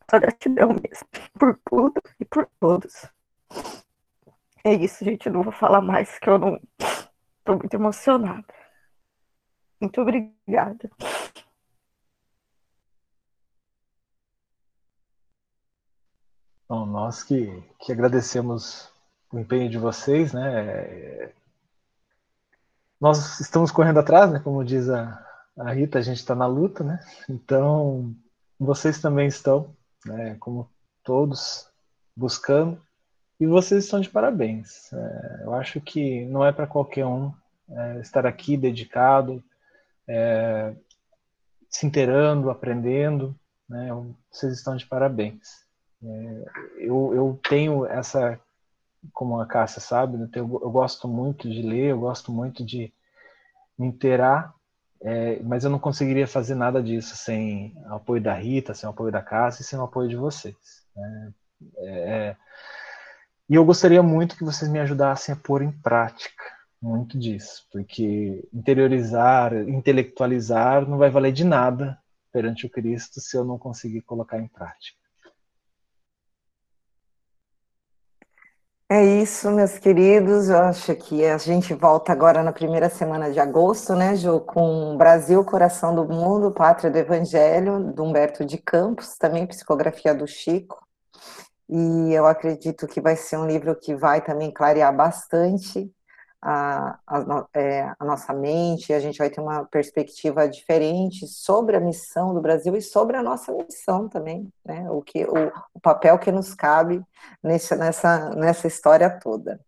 só gratidão mesmo, por tudo e por todos. É isso, gente, eu não vou falar mais, que eu não tô muito emocionada. Muito obrigada. Bom, nós que, que agradecemos o empenho de vocês, né? Nós estamos correndo atrás, né? Como diz a, a Rita, a gente está na luta, né? Então, vocês também estão, né? Como todos, buscando. E vocês estão de parabéns. É, eu acho que não é para qualquer um é, estar aqui dedicado, é, se inteirando, aprendendo. Né? Vocês estão de parabéns. É, eu, eu tenho essa como a Cássia sabe, né, eu, eu, gosto muito de ler, eu gosto muito de me inteirar, é, mas eu não conseguiria fazer nada disso sem o apoio da Rita, sem o apoio da Cássia e sem o apoio de vocês. Né? É, e eu gostaria muito que vocês me ajudassem a pôr em prática muito disso, porque interiorizar, intelectualizar não vai valer de nada perante o Cristo se eu não conseguir colocar em prática. É isso, meus queridos. Eu acho que a gente volta agora na primeira semana de agosto, né, Ju, com Brasil, Coração do Mundo, Pátria do Evangelho, do Humberto de Campos, também psicografia do Chico. E eu acredito que vai ser um livro que vai também clarear bastante a, a, é, a, nossa mente, a gente vai ter uma perspectiva diferente sobre a missão do Brasil e sobre a nossa missão também, né? O, que, o, o papel que nos cabe nesse, nessa, nessa história toda.